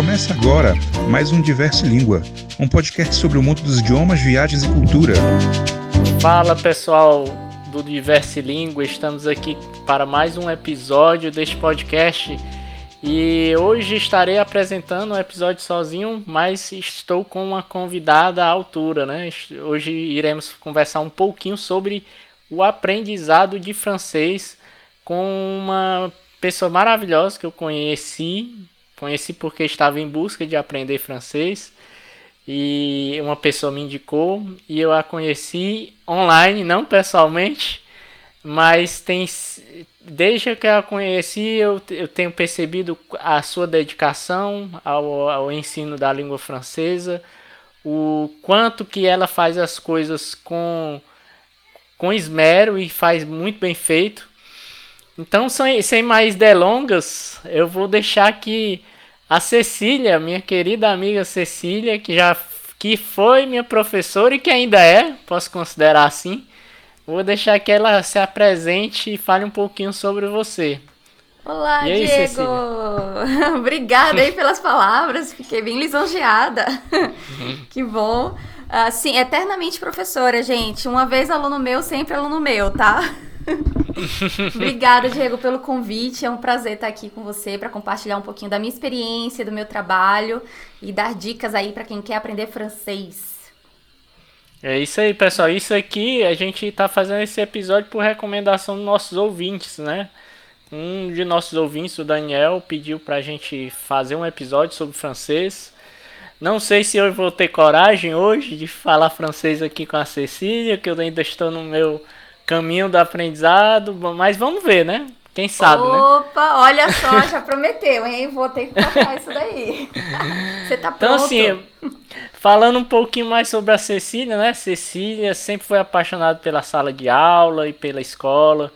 Começa agora mais um Diverse Língua, um podcast sobre o mundo dos idiomas, viagens e cultura. Fala pessoal do Diverse Língua, estamos aqui para mais um episódio deste podcast e hoje estarei apresentando um episódio sozinho, mas estou com uma convidada à altura, né? Hoje iremos conversar um pouquinho sobre o aprendizado de francês com uma pessoa maravilhosa que eu conheci Conheci porque estava em busca de aprender francês e uma pessoa me indicou e eu a conheci online, não pessoalmente, mas tem desde que a conheci eu, eu tenho percebido a sua dedicação ao, ao ensino da língua francesa, o quanto que ela faz as coisas com com esmero e faz muito bem feito. Então, sem, sem mais delongas, eu vou deixar aqui a Cecília, minha querida amiga Cecília, que já que foi minha professora e que ainda é, posso considerar assim. Vou deixar que ela se apresente e fale um pouquinho sobre você. Olá, aí, Diego! Obrigada aí pelas palavras, fiquei bem lisonjeada. Uhum. que bom. Uh, sim, eternamente professora, gente. Uma vez aluno meu, sempre aluno meu, tá? Obrigada, Diego, pelo convite. É um prazer estar aqui com você para compartilhar um pouquinho da minha experiência, do meu trabalho e dar dicas aí para quem quer aprender francês. É isso aí, pessoal. Isso aqui a gente está fazendo esse episódio por recomendação dos nossos ouvintes, né? Um de nossos ouvintes, o Daniel, pediu para a gente fazer um episódio sobre francês. Não sei se eu vou ter coragem hoje de falar francês aqui com a Cecília, que eu ainda estou no meu caminho do aprendizado, mas vamos ver, né? Quem sabe, Opa, né? Opa, olha só, já prometeu, hein? Vou ter que tocar isso daí. Você tá então, pronto? Então, assim, falando um pouquinho mais sobre a Cecília, né? Cecília sempre foi apaixonada pela sala de aula e pela escola.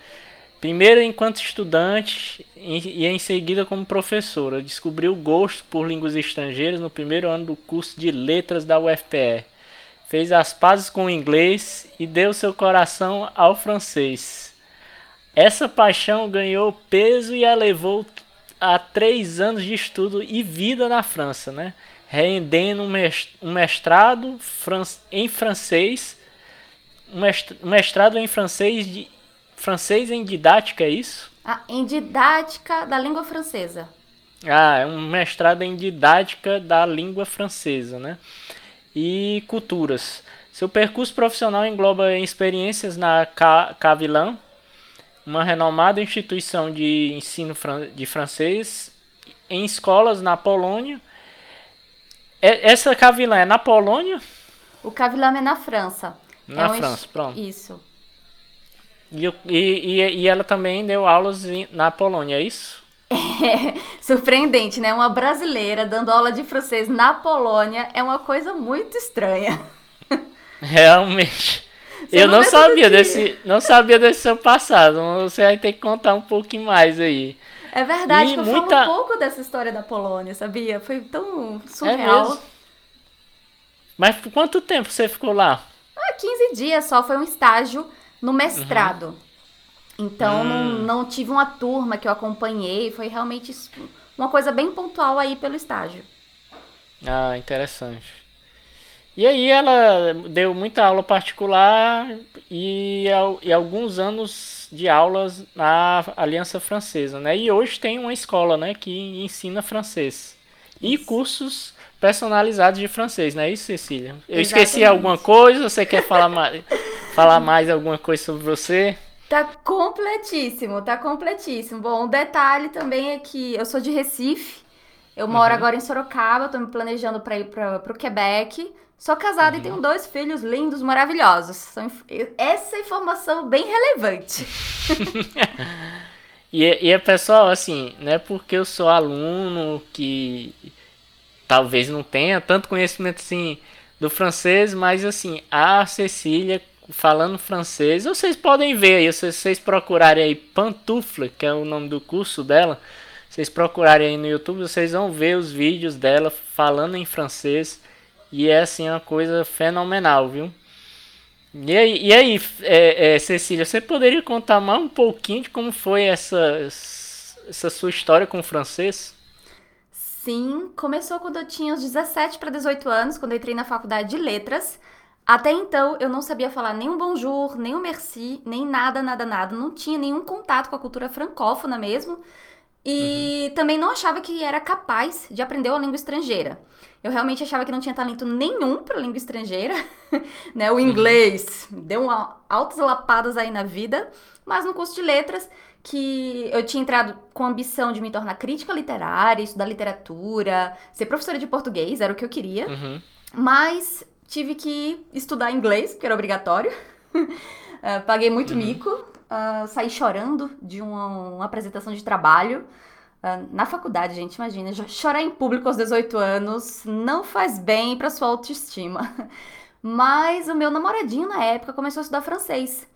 Primeiro enquanto estudante e em seguida como professora. Descobriu o gosto por línguas estrangeiras no primeiro ano do curso de letras da UFPR fez as pazes com o inglês e deu seu coração ao francês. Essa paixão ganhou peso e a levou a três anos de estudo e vida na França, né? rendendo um mestrado em francês, um mestrado em francês, de, francês em didática, é isso? Ah, em didática da língua francesa. Ah, é um mestrado em didática da língua francesa, né? E culturas. Seu percurso profissional engloba experiências na Cavilan, uma renomada instituição de ensino de francês, em escolas na Polônia. Essa Cavilan é na Polônia? O Cavilan é na França. Na é França, um... pronto. Isso. E, e, e, ela também deu aulas na Polônia, é isso? É surpreendente, né? Uma brasileira dando aula de francês na Polônia é uma coisa muito estranha. Realmente. Você eu não, não sabia desse, não sabia desse seu passado. Você vai ter que contar um pouquinho mais aí. É verdade, e eu muita... falo um pouco dessa história da Polônia, sabia? Foi tão surreal. É Mas por quanto tempo você ficou lá? Ah, 15 dias só, foi um estágio no mestrado. Uhum. Então hum. não, não tive uma turma que eu acompanhei, foi realmente uma coisa bem pontual aí pelo estágio. Ah, interessante. E aí ela deu muita aula particular e, e alguns anos de aulas na Aliança Francesa, né? E hoje tem uma escola, né, que ensina francês. E cursos personalizados de francês, não é isso, Cecília? Eu Exatamente. esqueci alguma coisa? Você quer falar mais, falar mais alguma coisa sobre você? Tá completíssimo, tá completíssimo. Bom, um detalhe também é que eu sou de Recife, eu moro uhum. agora em Sorocaba, tô me planejando para ir para o Quebec. Sou casada uhum. e tenho dois filhos lindos, maravilhosos. Essa informação bem relevante. e, e é pessoal, assim, não é porque eu sou aluno que talvez não tenha tanto conhecimento assim do francês, mas assim, a Cecília falando francês. Vocês podem ver aí, se vocês procurarem aí Pantufla, que é o nome do curso dela, vocês procurarem aí no YouTube, vocês vão ver os vídeos dela falando em francês. E é assim uma coisa fenomenal, viu? E aí, e aí é, é, Cecília, você poderia contar mais um pouquinho de como foi essa, essa sua história com o francês? Sim, começou quando eu tinha uns 17 para 18 anos, quando eu entrei na faculdade de letras. Até então, eu não sabia falar nem um bonjour, nem um merci, nem nada, nada, nada. Não tinha nenhum contato com a cultura francófona mesmo. E uhum. também não achava que era capaz de aprender uma língua estrangeira. Eu realmente achava que não tinha talento nenhum para língua estrangeira, né? O inglês deu uma, altas lapadas aí na vida, mas no curso de letras que eu tinha entrado com a ambição de me tornar crítica literária, estudar literatura, ser professora de português, era o que eu queria. Uhum. Mas tive que estudar inglês, que era obrigatório. uh, paguei muito uhum. mico, uh, saí chorando de uma, uma apresentação de trabalho. Uh, na faculdade, gente, imagina, chorar em público aos 18 anos não faz bem para sua autoestima. Mas o meu namoradinho na época começou a estudar francês.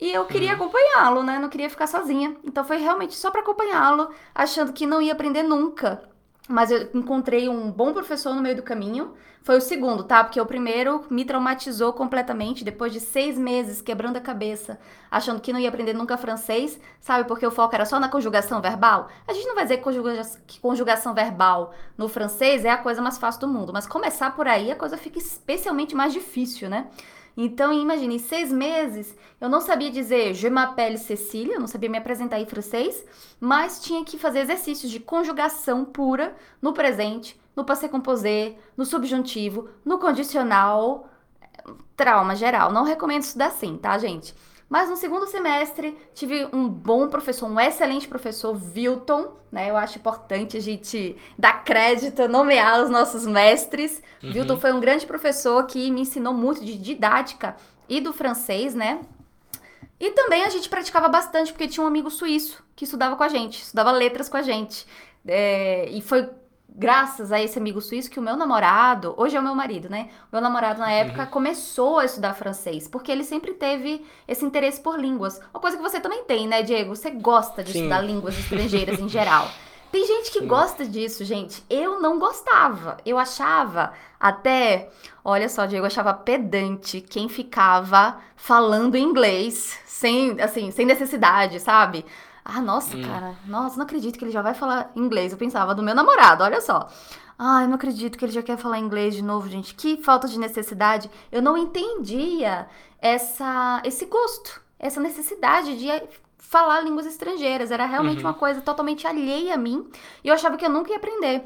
E eu queria uhum. acompanhá-lo, né? Não queria ficar sozinha. Então foi realmente só para acompanhá-lo, achando que não ia aprender nunca. Mas eu encontrei um bom professor no meio do caminho. Foi o segundo, tá? Porque o primeiro me traumatizou completamente depois de seis meses quebrando a cabeça, achando que não ia aprender nunca francês, sabe? Porque o foco era só na conjugação verbal. A gente não vai dizer que, conjuga que conjugação verbal no francês é a coisa mais fácil do mundo, mas começar por aí a coisa fica especialmente mais difícil, né? Então, imagine, em seis meses, eu não sabia dizer je m'appelle Cecília, não sabia me apresentar em francês, mas tinha que fazer exercícios de conjugação pura no presente, no passé composé, no subjuntivo, no condicional. Trauma geral. Não recomendo estudar assim, tá, gente? Mas no segundo semestre tive um bom professor, um excelente professor, Wilton, né? Eu acho importante a gente dar crédito, nomear os nossos mestres. Uhum. Wilton foi um grande professor que me ensinou muito de didática e do francês, né? E também a gente praticava bastante porque tinha um amigo suíço que estudava com a gente, estudava letras com a gente. É, e foi graças a esse amigo suíço que o meu namorado, hoje é o meu marido, né? O meu namorado na época uhum. começou a estudar francês, porque ele sempre teve esse interesse por línguas. Uma coisa que você também tem, né, Diego? Você gosta de Sim. estudar línguas estrangeiras em geral. Tem gente que Sim. gosta disso, gente. Eu não gostava. Eu achava até, olha só, Diego, eu achava pedante quem ficava falando inglês sem, assim, sem necessidade, sabe? Ah, nossa, hum. cara, nossa, não acredito que ele já vai falar inglês. Eu pensava do meu namorado, olha só. Ah, eu não acredito que ele já quer falar inglês de novo, gente. Que falta de necessidade. Eu não entendia essa, esse gosto, essa necessidade de falar línguas estrangeiras. Era realmente uhum. uma coisa totalmente alheia a mim. E eu achava que eu nunca ia aprender.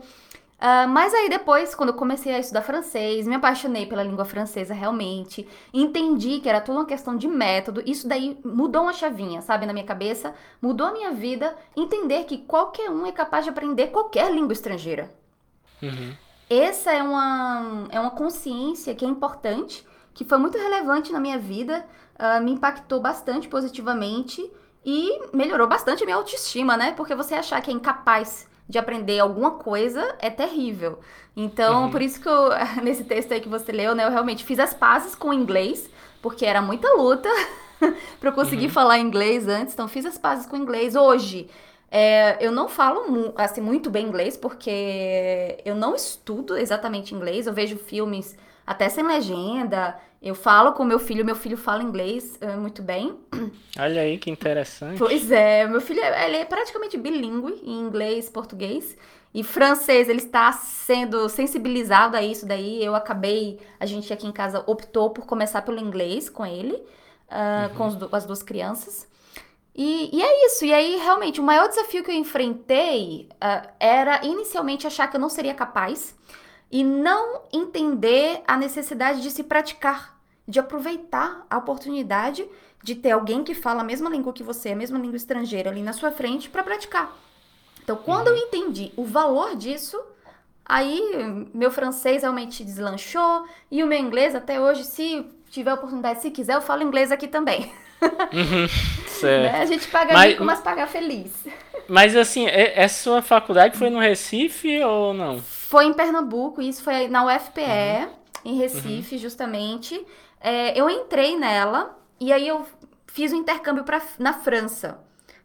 Uh, mas aí depois, quando eu comecei a estudar francês, me apaixonei pela língua francesa realmente, entendi que era toda uma questão de método, isso daí mudou uma chavinha, sabe, na minha cabeça, mudou a minha vida, entender que qualquer um é capaz de aprender qualquer língua estrangeira. Uhum. Essa é uma, é uma consciência que é importante, que foi muito relevante na minha vida, uh, me impactou bastante positivamente e melhorou bastante a minha autoestima, né? Porque você achar que é incapaz de aprender alguma coisa é terrível. Então, uhum. por isso que eu, nesse texto aí que você leu, né, eu realmente fiz as pazes com o inglês, porque era muita luta para eu conseguir uhum. falar inglês antes. Então, fiz as pazes com o inglês. Hoje, é, eu não falo assim, muito bem inglês, porque eu não estudo exatamente inglês. Eu vejo filmes até sem legenda. Eu falo com meu filho, meu filho fala inglês uh, muito bem. Olha aí que interessante. Pois é, meu filho ele é praticamente bilíngue em inglês, português e francês. Ele está sendo sensibilizado a isso daí. Eu acabei, a gente aqui em casa optou por começar pelo inglês com ele, uh, uhum. com os, as duas crianças. E, e, é isso. E aí, realmente, o maior desafio que eu enfrentei uh, era inicialmente achar que eu não seria capaz e não entender a necessidade de se praticar, de aproveitar a oportunidade de ter alguém que fala a mesma língua que você, a mesma língua estrangeira ali na sua frente para praticar. Então, quando eu entendi o valor disso, aí meu francês realmente deslanchou e o meu inglês até hoje, se tiver oportunidade, se quiser, eu falo inglês aqui também. Uhum, certo. né? A gente paga mas, rico, mas paga feliz. Mas assim, essa sua faculdade foi no Recife ou não? Foi em Pernambuco, isso foi na UFPE, uhum. em Recife, uhum. justamente. É, eu entrei nela e aí eu fiz o um intercâmbio pra, na França,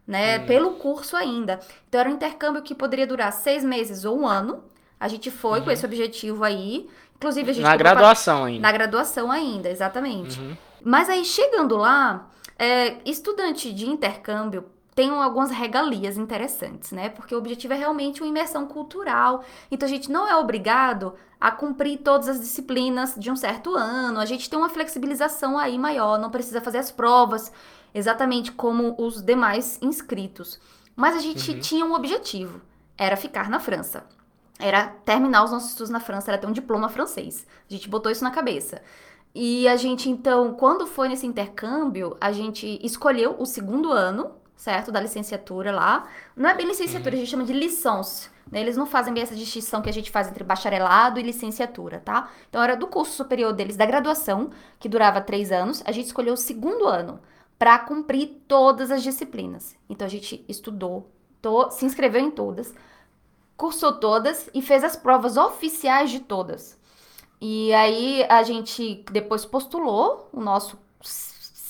né? Uhum. Pelo curso ainda. Então era um intercâmbio que poderia durar seis meses ou um ano. A gente foi com uhum. esse objetivo aí. Inclusive, a gente. Na graduação pra... ainda. Na graduação ainda, exatamente. Uhum. Mas aí, chegando lá, é, estudante de intercâmbio tem algumas regalias interessantes, né? Porque o objetivo é realmente uma imersão cultural. Então a gente não é obrigado a cumprir todas as disciplinas de um certo ano. A gente tem uma flexibilização aí maior, não precisa fazer as provas exatamente como os demais inscritos. Mas a gente uhum. tinha um objetivo, era ficar na França. Era terminar os nossos estudos na França, era ter um diploma francês. A gente botou isso na cabeça. E a gente, então, quando foi nesse intercâmbio, a gente escolheu o segundo ano, certo? Da licenciatura lá. Não é bem licenciatura, uhum. a gente chama de licence. Né? Eles não fazem bem essa distinção que a gente faz entre bacharelado e licenciatura, tá? Então, era do curso superior deles, da graduação, que durava três anos. A gente escolheu o segundo ano para cumprir todas as disciplinas. Então, a gente estudou, to, se inscreveu em todas, cursou todas e fez as provas oficiais de todas. E aí a gente depois postulou o nosso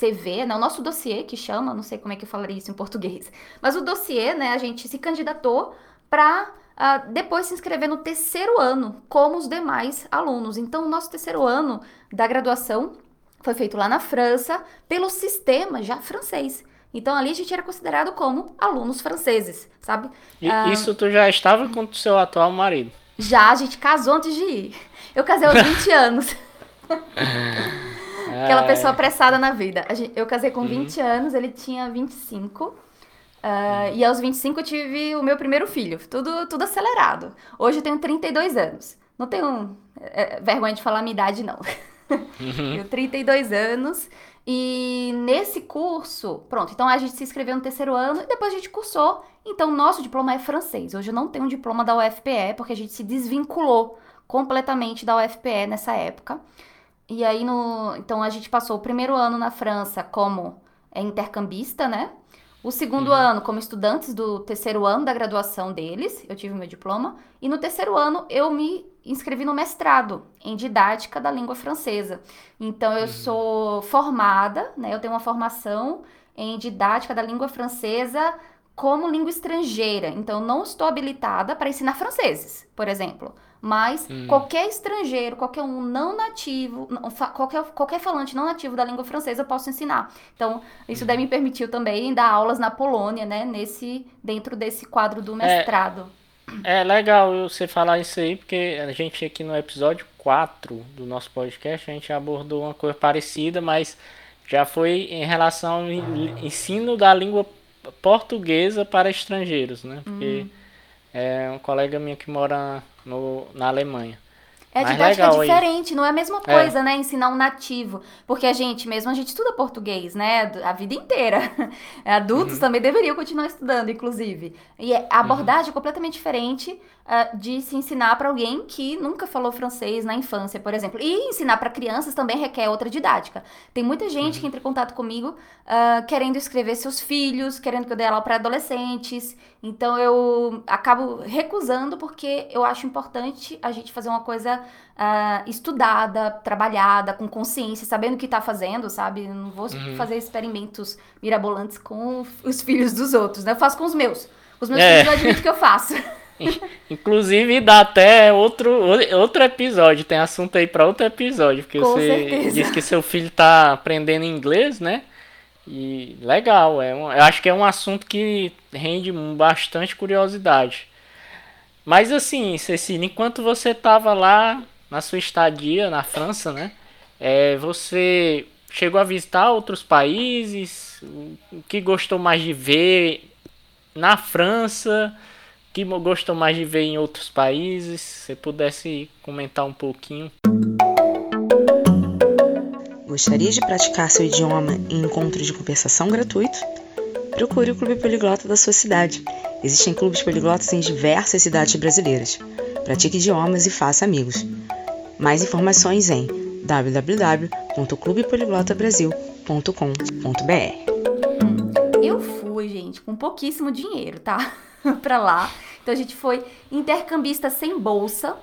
CV, né, o nosso dossiê que chama, não sei como é que eu falaria isso em português, mas o dossiê, né, a gente se candidatou para uh, ah, depois se inscrever no terceiro ano, como os demais alunos. Então, o nosso terceiro ano da graduação foi feito lá na França pelo sistema já francês. Então ali a gente era considerado como alunos franceses, sabe? E, uh, isso tu já estava com o seu atual marido? Já, a gente casou antes de ir. Eu casei aos 20 anos. Aquela pessoa apressada na vida. Eu casei com 20 uhum. anos, ele tinha 25. Uh, uhum. E aos 25 eu tive o meu primeiro filho. Tudo, tudo acelerado. Hoje eu tenho 32 anos. Não tenho é, vergonha de falar a minha idade, não. Uhum. tenho 32 anos. E nesse curso, pronto, então a gente se inscreveu no terceiro ano e depois a gente cursou. Então, nosso diploma é francês. Hoje eu não tenho um diploma da UFPE, porque a gente se desvinculou completamente da UFPE nessa época. E aí, no, então, a gente passou o primeiro ano na França como é, intercambista, né? O segundo uhum. ano, como estudantes do terceiro ano da graduação deles, eu tive meu diploma. E no terceiro ano, eu me inscrevi no mestrado em didática da língua francesa. Então, eu uhum. sou formada, né? Eu tenho uma formação em didática da língua francesa como língua estrangeira. Então, não estou habilitada para ensinar franceses, por exemplo. Mas hum. qualquer estrangeiro, qualquer um não nativo, qualquer, qualquer falante não nativo da língua francesa eu posso ensinar. Então, isso daí me permitiu também dar aulas na Polônia, né? Nesse, dentro desse quadro do é, mestrado. É, é legal você falar isso aí, porque a gente aqui no episódio 4 do nosso podcast, a gente abordou uma coisa parecida, mas já foi em relação ao ensino da língua portuguesa para estrangeiros, né? Porque hum. é um colega minha que mora no, na Alemanha. É, a didática é diferente, aí. não é a mesma é. coisa, é. né? Ensinar um nativo. Porque a gente mesmo, a gente estuda português, né? A vida inteira. Adultos uhum. também deveriam continuar estudando, inclusive. E a abordagem uhum. é completamente diferente uh, de se ensinar para alguém que nunca falou francês na infância, por exemplo. E ensinar para crianças também requer outra didática. Tem muita gente uhum. que entra em contato comigo uh, querendo escrever seus filhos, querendo que eu dê aula para adolescentes. Então eu acabo recusando porque eu acho importante a gente fazer uma coisa uh, estudada, trabalhada, com consciência, sabendo o que está fazendo, sabe? Eu não vou uhum. fazer experimentos mirabolantes com os filhos dos outros, né? Eu faço com os meus. Os meus é. filhos eu admito que eu faço. Inclusive dá até outro, outro episódio, tem assunto aí para outro episódio, porque Com você certeza. disse que seu filho tá aprendendo inglês, né? E legal, é um, eu acho que é um assunto que rende bastante curiosidade. Mas assim, Cecília, enquanto você tava lá na sua estadia na França, né? É, você chegou a visitar outros países? O que gostou mais de ver na França? Que gostam mais de ver em outros países? Se pudesse comentar um pouquinho. Gostaria de praticar seu idioma em encontros de conversação gratuito? Procure o Clube Poliglota da sua cidade. Existem clubes poliglotas em diversas cidades brasileiras. Pratique idiomas e faça amigos. Mais informações em www.clubepoliglotabrasil.com.br. Eu fui, gente, com pouquíssimo dinheiro, tá? para lá. Então a gente foi intercambista sem bolsa.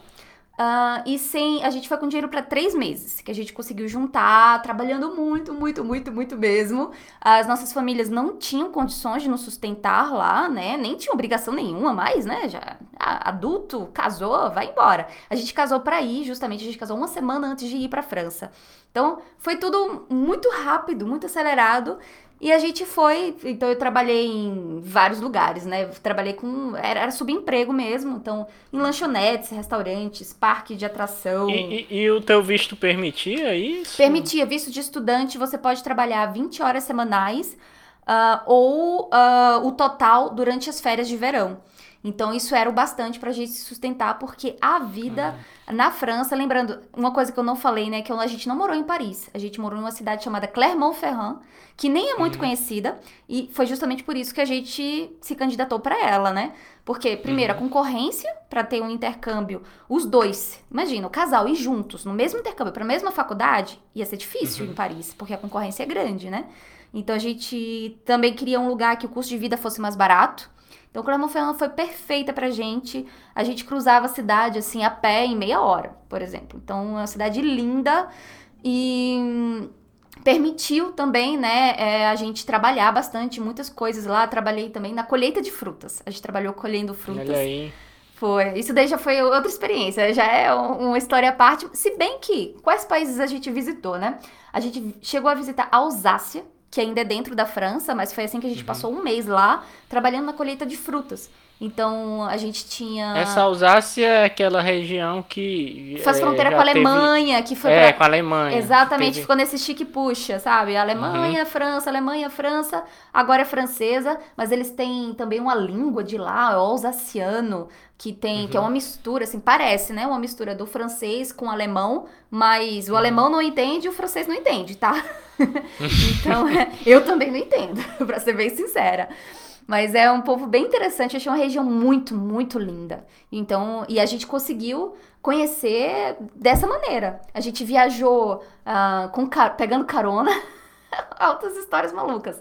Uh, e sem. A gente foi com dinheiro para três meses, que a gente conseguiu juntar, trabalhando muito, muito, muito, muito mesmo. As nossas famílias não tinham condições de nos sustentar lá, né? Nem tinha obrigação nenhuma mais, né? Já adulto, casou, vai embora. A gente casou para ir, justamente, a gente casou uma semana antes de ir para França. Então, foi tudo muito rápido, muito acelerado. E a gente foi, então eu trabalhei em vários lugares, né? Trabalhei com. Era, era subemprego mesmo, então em lanchonetes, restaurantes, parque de atração. E, e, e, o teu visto permitia isso? Permitia, visto de estudante, você pode trabalhar 20 horas semanais uh, ou uh, o total durante as férias de verão. Então isso era o bastante para a gente se sustentar, porque a vida uhum. na França, lembrando, uma coisa que eu não falei, né, que a gente não morou em Paris, a gente morou em uma cidade chamada Clermont-Ferrand, que nem é muito uhum. conhecida, e foi justamente por isso que a gente se candidatou para ela, né? Porque, primeiro, uhum. a concorrência para ter um intercâmbio, os dois, imagina, o casal ir juntos no mesmo intercâmbio para a mesma faculdade, ia ser difícil uhum. em Paris, porque a concorrência é grande, né? Então a gente também queria um lugar que o custo de vida fosse mais barato. Então Clermont-Ferrand foi perfeita pra gente. A gente cruzava a cidade assim a pé em meia hora, por exemplo. Então, uma cidade linda e permitiu também, né, é, a gente trabalhar bastante, muitas coisas lá. Trabalhei também na colheita de frutas. A gente trabalhou colhendo frutas. Olha aí. Foi. Isso daí já foi outra experiência, já é uma história à parte. Se bem que, quais países a gente visitou, né? A gente chegou a visitar a Alsácia, que ainda é dentro da França, mas foi assim que a gente uhum. passou um mês lá, trabalhando na colheita de frutas. Então a gente tinha. Essa Alsácia é aquela região que. Faz fronteira é, com a Alemanha, teve... que foi. É, pra... com a Alemanha. Exatamente, teve... ficou nesse chique puxa, sabe? Alemanha, uhum. França, Alemanha, França, agora é francesa, mas eles têm também uma língua de lá, o alsaciano, que tem, uhum. que é uma mistura, assim, parece, né? Uma mistura do francês com o alemão, mas o uhum. alemão não entende e o francês não entende, tá? então, é, eu também não entendo, pra ser bem sincera. Mas é um povo bem interessante, achei uma região muito, muito linda. Então, e a gente conseguiu conhecer dessa maneira. A gente viajou uh, com, pegando carona, altas histórias malucas.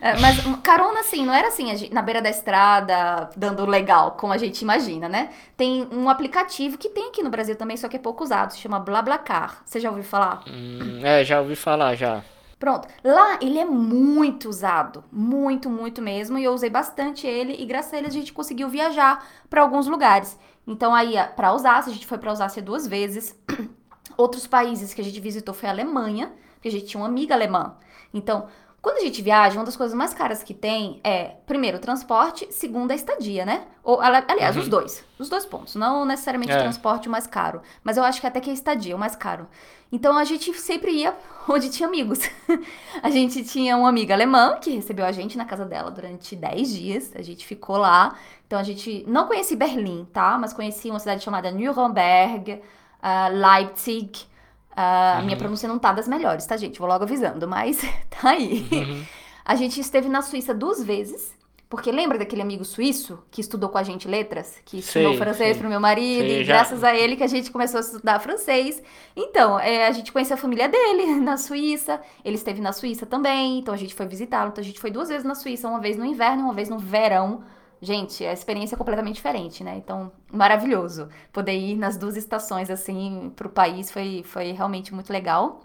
É, mas carona, assim, não era assim, gente, na beira da estrada, dando legal, como a gente imagina, né? Tem um aplicativo que tem aqui no Brasil também, só que é pouco usado, se chama BlaBlaCar. Você já ouviu falar? Hum, é, já ouvi falar, já. Pronto. Lá ele é muito usado, muito, muito mesmo, e eu usei bastante ele e graças a ele a gente conseguiu viajar para alguns lugares. Então aí para Alsácia, a gente foi para Alsácia duas vezes. Outros países que a gente visitou foi a Alemanha, porque a gente tinha uma amiga alemã. Então, quando a gente viaja, uma das coisas mais caras que tem é, primeiro, o transporte, segundo, a estadia, né? Ou, aliás, uhum. os dois. Os dois pontos. Não necessariamente é. o transporte o mais caro. Mas eu acho que até que a estadia é o mais caro. Então a gente sempre ia onde tinha amigos. a gente tinha uma amiga alemã que recebeu a gente na casa dela durante 10 dias. A gente ficou lá. Então a gente não conheci Berlim, tá? Mas conheci uma cidade chamada Nuremberg, uh, Leipzig. Uh, uhum. A minha uhum. pronúncia não tá das melhores, tá, gente? Vou logo avisando, mas tá aí. Uhum. A gente esteve na Suíça duas vezes. Porque lembra daquele amigo suíço que estudou com a gente letras? Que ensinou sei, francês sei. pro meu marido, sei, e já... graças a ele que a gente começou a estudar francês. Então, é, a gente conheceu a família dele na Suíça, ele esteve na Suíça também, então a gente foi visitá-lo. Então a gente foi duas vezes na Suíça, uma vez no inverno e uma vez no verão. Gente, a experiência é completamente diferente, né? Então, maravilhoso. Poder ir nas duas estações, assim, pro país foi, foi realmente muito legal.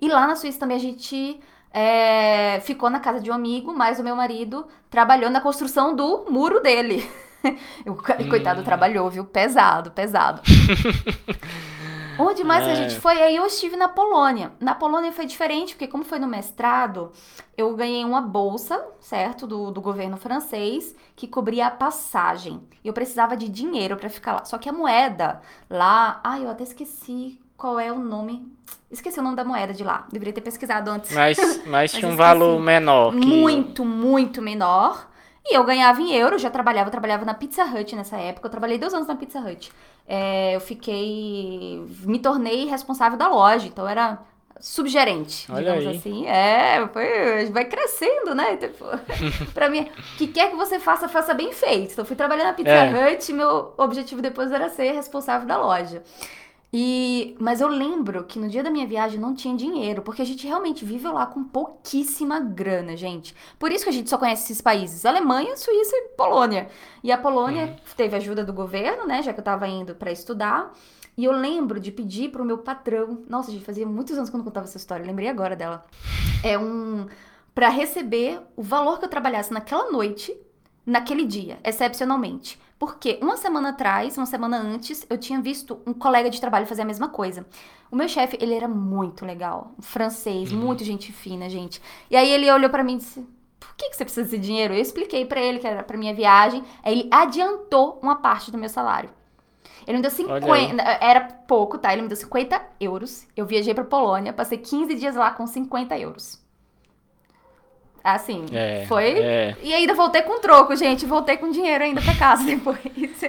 E lá na Suíça também a gente é, ficou na casa de um amigo, mas o meu marido trabalhou na construção do muro dele. o coitado hum. trabalhou, viu? Pesado, pesado. Onde mais é. a gente foi? Aí eu estive na Polônia. Na Polônia foi diferente, porque como foi no mestrado, eu ganhei uma bolsa, certo? Do, do governo francês, que cobria a passagem. E eu precisava de dinheiro para ficar lá. Só que a moeda lá... Ai, eu até esqueci qual é o nome. Esqueci o nome da moeda de lá. Deveria ter pesquisado antes. Mas, mas tinha um valor menor. Que... Muito, muito menor. E eu ganhava em euro, já trabalhava, trabalhava na Pizza Hut nessa época. Eu trabalhei dois anos na Pizza Hut. É, eu fiquei. Me tornei responsável da loja, então era subgerente, Olha digamos aí. assim. É, foi, vai crescendo, né? Tipo, pra mim, o que quer que você faça, faça bem feito. Então, fui trabalhar na Pizza é. Hut, meu objetivo depois era ser responsável da loja. E, mas eu lembro que no dia da minha viagem não tinha dinheiro, porque a gente realmente viveu lá com pouquíssima grana, gente. Por isso que a gente só conhece esses países: Alemanha, Suíça e Polônia. E a Polônia uhum. teve ajuda do governo, né, já que eu tava indo para estudar. E eu lembro de pedir pro meu patrão. Nossa, gente, fazia muitos anos que eu não contava essa história, lembrei agora dela. É um para receber o valor que eu trabalhasse naquela noite, naquele dia, excepcionalmente Porque uma semana atrás, uma semana antes, eu tinha visto um colega de trabalho fazer a mesma coisa. O meu chefe, ele era muito legal, um francês, uhum. muito gente fina, gente. E aí ele olhou para mim e disse: "Por que, que você precisa desse dinheiro?" Eu expliquei para ele que era para minha viagem. Aí ele adiantou uma parte do meu salário. Ele me deu 50. Era pouco, tá? Ele me deu 50 euros. Eu viajei pra Polônia, passei 15 dias lá com 50 euros. Assim, é, foi. É. E ainda voltei com troco, gente. Voltei com dinheiro ainda pra casa depois.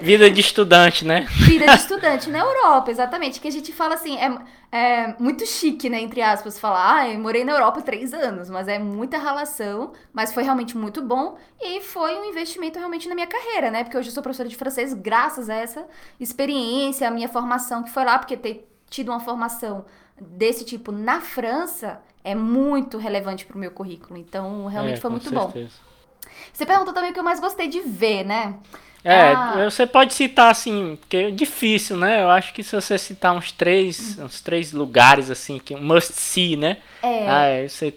Vida de estudante, né? Vida de estudante na Europa, exatamente. Que a gente fala assim, é, é muito chique, né? Entre aspas, falar, ah, eu morei na Europa três anos, mas é muita relação, mas foi realmente muito bom e foi um investimento realmente na minha carreira, né? Porque hoje eu sou professora de francês graças a essa experiência, a minha formação que foi lá, porque ter tido uma formação desse tipo na França é muito relevante para o meu currículo. Então, realmente é, foi muito certeza. bom. Você perguntou também o que eu mais gostei de ver, né? É, ah. você pode citar assim, porque é difícil, né? Eu acho que se você citar uns três, uns três lugares assim, que um must see, né? É. Ah, é, você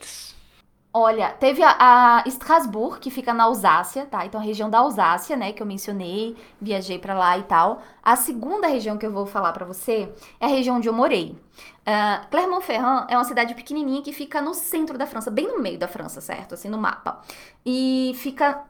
Olha, teve a, a Strasbourg, que fica na Alsácia, tá? Então, a região da Alsácia, né, que eu mencionei, viajei para lá e tal. A segunda região que eu vou falar para você é a região onde eu morei. Uh, Clermont-Ferrand é uma cidade pequenininha que fica no centro da França, bem no meio da França, certo? Assim, no mapa. E fica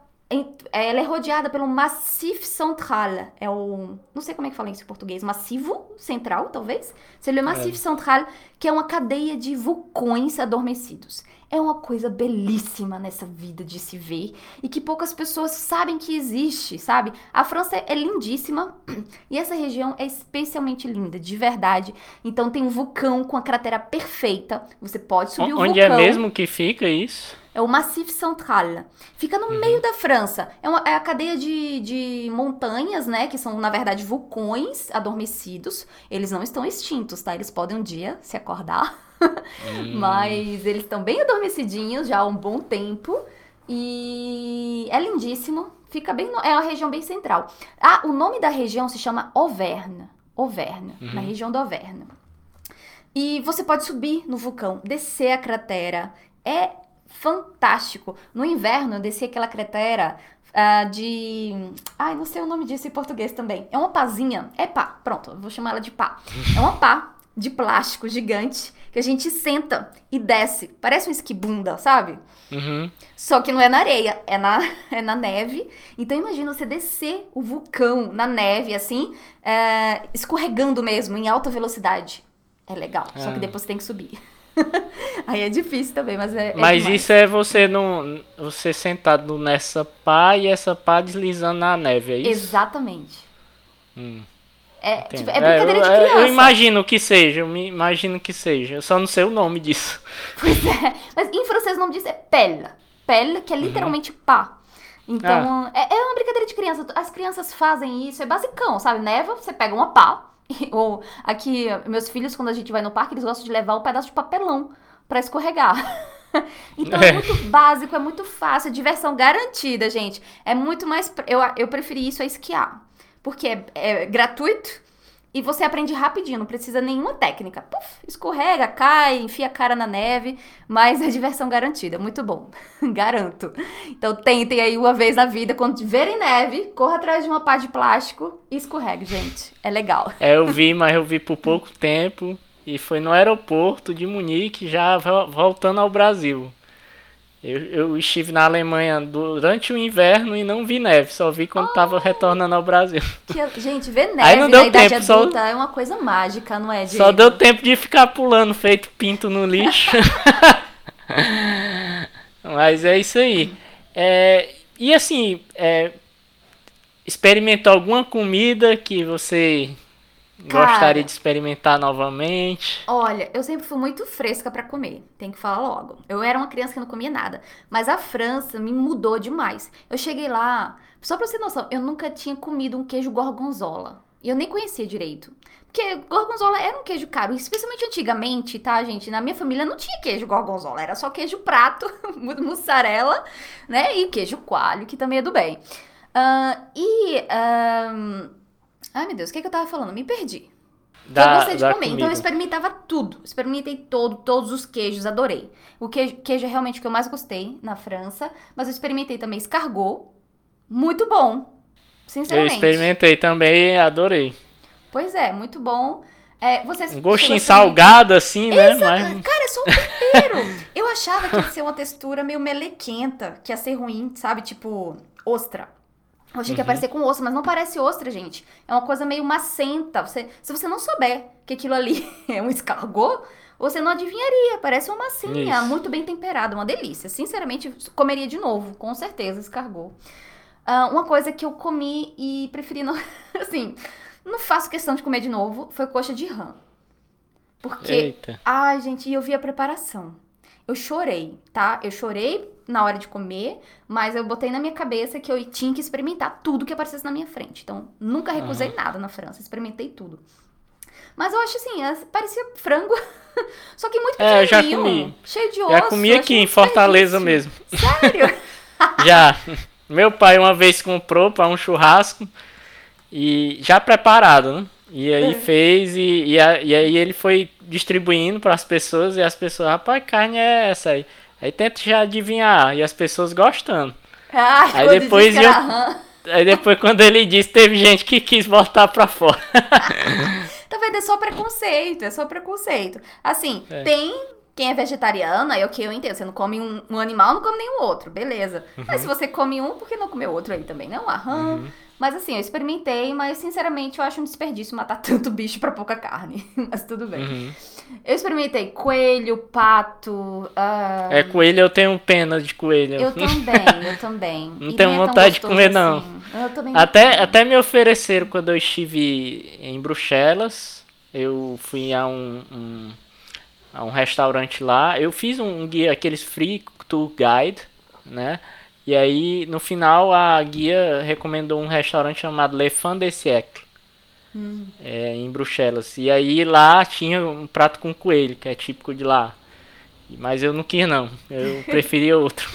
ela é rodeada pelo Massif Central. É o. Não sei como é que fala isso em português. Massivo Central, talvez? Seria o Massif é. Central, que é uma cadeia de vulcões adormecidos. É uma coisa belíssima nessa vida de se ver e que poucas pessoas sabem que existe, sabe? A França é lindíssima e essa região é especialmente linda, de verdade. Então tem um vulcão com a cratera perfeita. Você pode subir o, o vulcão. Onde é mesmo que fica isso? É o Massif Central. Fica no uhum. meio da França. É, uma, é a cadeia de, de montanhas, né? Que são, na verdade, vulcões adormecidos. Eles não estão extintos, tá? Eles podem um dia se acordar. Hum. Mas eles estão bem adormecidinhos já há um bom tempo. E é lindíssimo. Fica bem. No, é uma região bem central. Ah, o nome da região se chama Auvergne. Auvergne, uhum. na região do Auvergne. E você pode subir no vulcão, descer a cratera. É fantástico. No inverno, eu desci aquela cratera uh, de. Ai, não sei o nome disso em português também. É uma pazinha. É pá, pronto, vou chamar ela de pá. É uma pá de plástico gigante que a gente senta e desce. Parece um esquibunda, sabe? Uhum. Só que não é na areia, é na, é na neve. Então imagina você descer o vulcão na neve, assim, é, escorregando mesmo, em alta velocidade. É legal, é. só que é. depois você tem que subir. Aí é difícil também, mas é. é mas isso é você não. Você sentado nessa pá e essa pá deslizando na neve, é isso? Exatamente. Hum. É, tipo, é brincadeira é, eu, de criança. Eu imagino que seja, eu me imagino que seja. Eu só não sei o nome disso. Pois é. Mas em francês o nome disso é pelle. Pelle, que é uhum. literalmente uhum. pá. Então, ah. é, é uma brincadeira de criança. As crianças fazem isso, é basicão, sabe? Neva, você pega uma pá, Ou aqui, meus filhos, quando a gente vai no parque, eles gostam de levar um pedaço de papelão para escorregar. então é. é muito básico, é muito fácil, diversão garantida, gente. É muito mais. Eu, eu preferi isso a esquiar. Porque é, é gratuito e você aprende rapidinho, não precisa nenhuma técnica. Puf, escorrega, cai, enfia a cara na neve, mas é diversão garantida. Muito bom. Garanto. Então tentem aí uma vez na vida, quando verem neve, corra atrás de uma pá de plástico e escorregue, gente. É legal. É, eu vi, mas eu vi por pouco tempo. E foi no aeroporto de Munique, já voltando ao Brasil. Eu, eu, estive na Alemanha durante o inverno e não vi neve, só vi quando estava oh, retornando ao Brasil. Que, gente, ver neve Aí não deu na tempo, idade só, é uma coisa mágica, não é, Diego? Só deu tempo de ficar pulando, feito pinto no lixo. Mas é isso aí. É, e assim, é, experimentou alguma comida que você Cara, Gostaria de experimentar novamente? Olha, eu sempre fui muito fresca para comer, tem que falar logo. Eu era uma criança que não comia nada, mas a França me mudou demais. Eu cheguei lá, só pra você ter noção, eu nunca tinha comido um queijo gorgonzola. E eu nem conhecia direito. Porque gorgonzola era um queijo caro, especialmente antigamente, tá, gente? Na minha família não tinha queijo gorgonzola, era só queijo prato, mussarela, né? E queijo coalho, que também é do bem. Uh, e. Uh, Ai, meu Deus, o que, é que eu tava falando? Me perdi. Da, eu gostei de comer, comida. então eu experimentava tudo. Experimentei todo, todos os queijos, adorei. O queijo, queijo é realmente o que eu mais gostei na França, mas eu experimentei também escargot, muito bom. Sinceramente. Eu experimentei também adorei. Pois é, muito bom. É, vocês um gostinho salgado assim, né? Mas... Cara, é só um tempero. eu achava que ia ser uma textura meio melequenta, que ia ser ruim, sabe? Tipo, ostra. Eu achei uhum. que ia parecer com ostra, mas não parece ostra, gente. É uma coisa meio macenta. Você, se você não souber que aquilo ali é um escargot, você não adivinharia. Parece uma massinha, Isso. muito bem temperada, uma delícia. Sinceramente, comeria de novo, com certeza, escargot. Uh, uma coisa que eu comi e preferi não. assim, não faço questão de comer de novo, foi coxa de rã. Porque. Eita. Ai, gente, eu vi a preparação. Eu chorei, tá? Eu chorei na hora de comer, mas eu botei na minha cabeça que eu tinha que experimentar tudo que aparecesse na minha frente. Então, nunca recusei uhum. nada na França, experimentei tudo. Mas eu acho assim, é, parecia frango, só que muito pequenininho, é, eu já comi. cheio de osso. Já comi aqui em Fortaleza mesmo. Sério? já. Meu pai uma vez comprou para um churrasco e já preparado, né? E aí é. fez e, e, a, e, aí ele foi distribuindo para as pessoas e as pessoas, rapaz, carne é essa aí. Aí tenta já adivinhar e as pessoas gostando. Ah, aí depois eu, aí depois quando ele disse, teve gente que quis voltar para fora. tá vendo? É só preconceito, é só preconceito. Assim, é. tem quem é vegetariano, aí ok, eu entendo. Você não come um, um animal, não come nenhum outro, beleza. Uhum. Mas se você come um, por que não comer outro aí também, não? Aham. Uhum. Mas assim, eu experimentei, mas sinceramente eu acho um desperdício matar tanto bicho pra pouca carne. mas tudo bem. Uhum. Eu experimentei coelho, pato. Uh... É, coelho eu tenho pena de coelho. Eu também, eu também. Não e tenho é vontade de comer, assim. não. Eu também até, não. até me ofereceram quando eu estive em Bruxelas. Eu fui a um, um, a um restaurante lá. Eu fiz um guia, aqueles free tour guide, né? E aí, no final, a guia recomendou um restaurante chamado Le Fan de Siècle, hum. é, em Bruxelas. E aí, lá tinha um prato com coelho, que é típico de lá. Mas eu não quis, não. Eu preferi outro.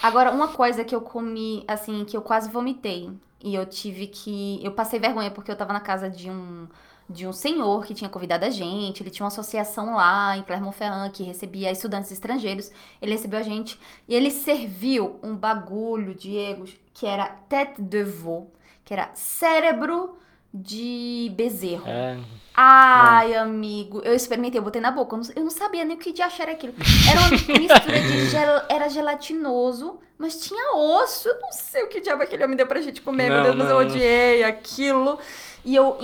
Agora, uma coisa que eu comi, assim, que eu quase vomitei. E eu tive que. Eu passei vergonha porque eu tava na casa de um de um senhor que tinha convidado a gente. Ele tinha uma associação lá em Clermont-Ferrand que recebia estudantes estrangeiros. Ele recebeu a gente e ele serviu um bagulho, Diego, que era tête de veau, que era cérebro de bezerro. É. Ai, é. amigo, eu experimentei, eu botei na boca. Eu não, eu não sabia nem o que de achar era aquilo. Era uma mistura de gel, era gelatinoso, mas tinha osso. Eu não sei o que diabo aquele homem deu pra gente comer, não, meu Deus, mas eu odiei aquilo. E eu,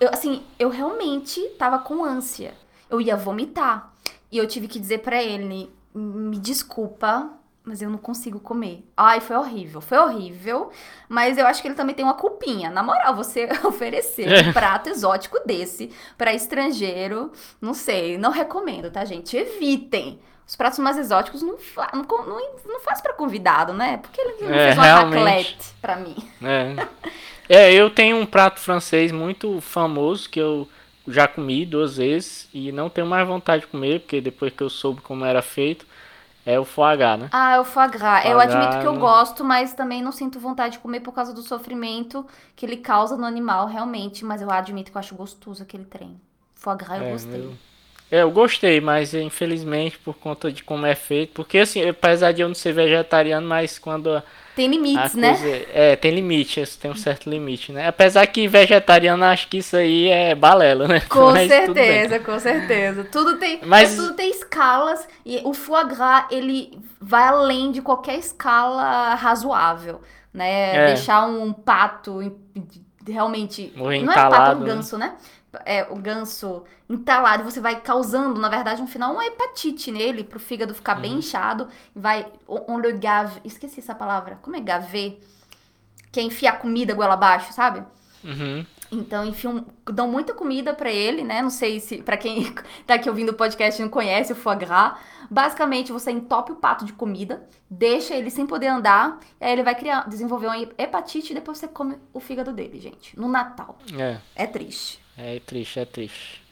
eu, assim, eu realmente tava com ânsia. Eu ia vomitar. E eu tive que dizer para ele: me desculpa, mas eu não consigo comer. Ai, foi horrível, foi horrível. Mas eu acho que ele também tem uma culpinha. Na moral, você oferecer um prato exótico desse para estrangeiro, não sei, não recomendo, tá, gente? Evitem. Os pratos mais exóticos não, fa não, não, não faz para convidado, né? Porque ele não é, fez uma raclette pra mim. É. É, eu tenho um prato francês muito famoso que eu já comi duas vezes e não tenho mais vontade de comer, porque depois que eu soube como era feito, é o foie gras, né? Ah, é o foie gras. Foie eu admito que eu gosto, mas também não sinto vontade de comer por causa do sofrimento que ele causa no animal, realmente. Mas eu admito que eu acho gostoso aquele trem. Foie gras eu é, gostei. Eu... É, eu gostei, mas infelizmente por conta de como é feito, porque assim, apesar de eu não ser vegetariano, mas quando tem limites, né? Coisa, é, tem limite, tem um certo limite, né? Apesar que vegetariano acho que isso aí é balela, né? Com Mas certeza, com certeza. Tudo tem, Mas... tudo tem escalas e o foie gras, ele vai além de qualquer escala razoável, né? É. Deixar um pato realmente... Morrer não entalado, é pato, é um ganso, né? É, o ganso entalado você vai causando, na verdade, no final, uma hepatite nele, pro fígado ficar uhum. bem inchado. Vai. On le gave. Esqueci essa palavra. Como é gave? Que é enfiar comida goela abaixo, sabe? Uhum. Então, enfim, dão muita comida para ele, né? Não sei se, para quem tá aqui ouvindo o podcast e não conhece o foie gras. Basicamente, você entope o pato de comida, deixa ele sem poder andar, aí ele vai criar, desenvolver uma hepatite e depois você come o fígado dele, gente. No Natal. É. É triste. É triste, é triste.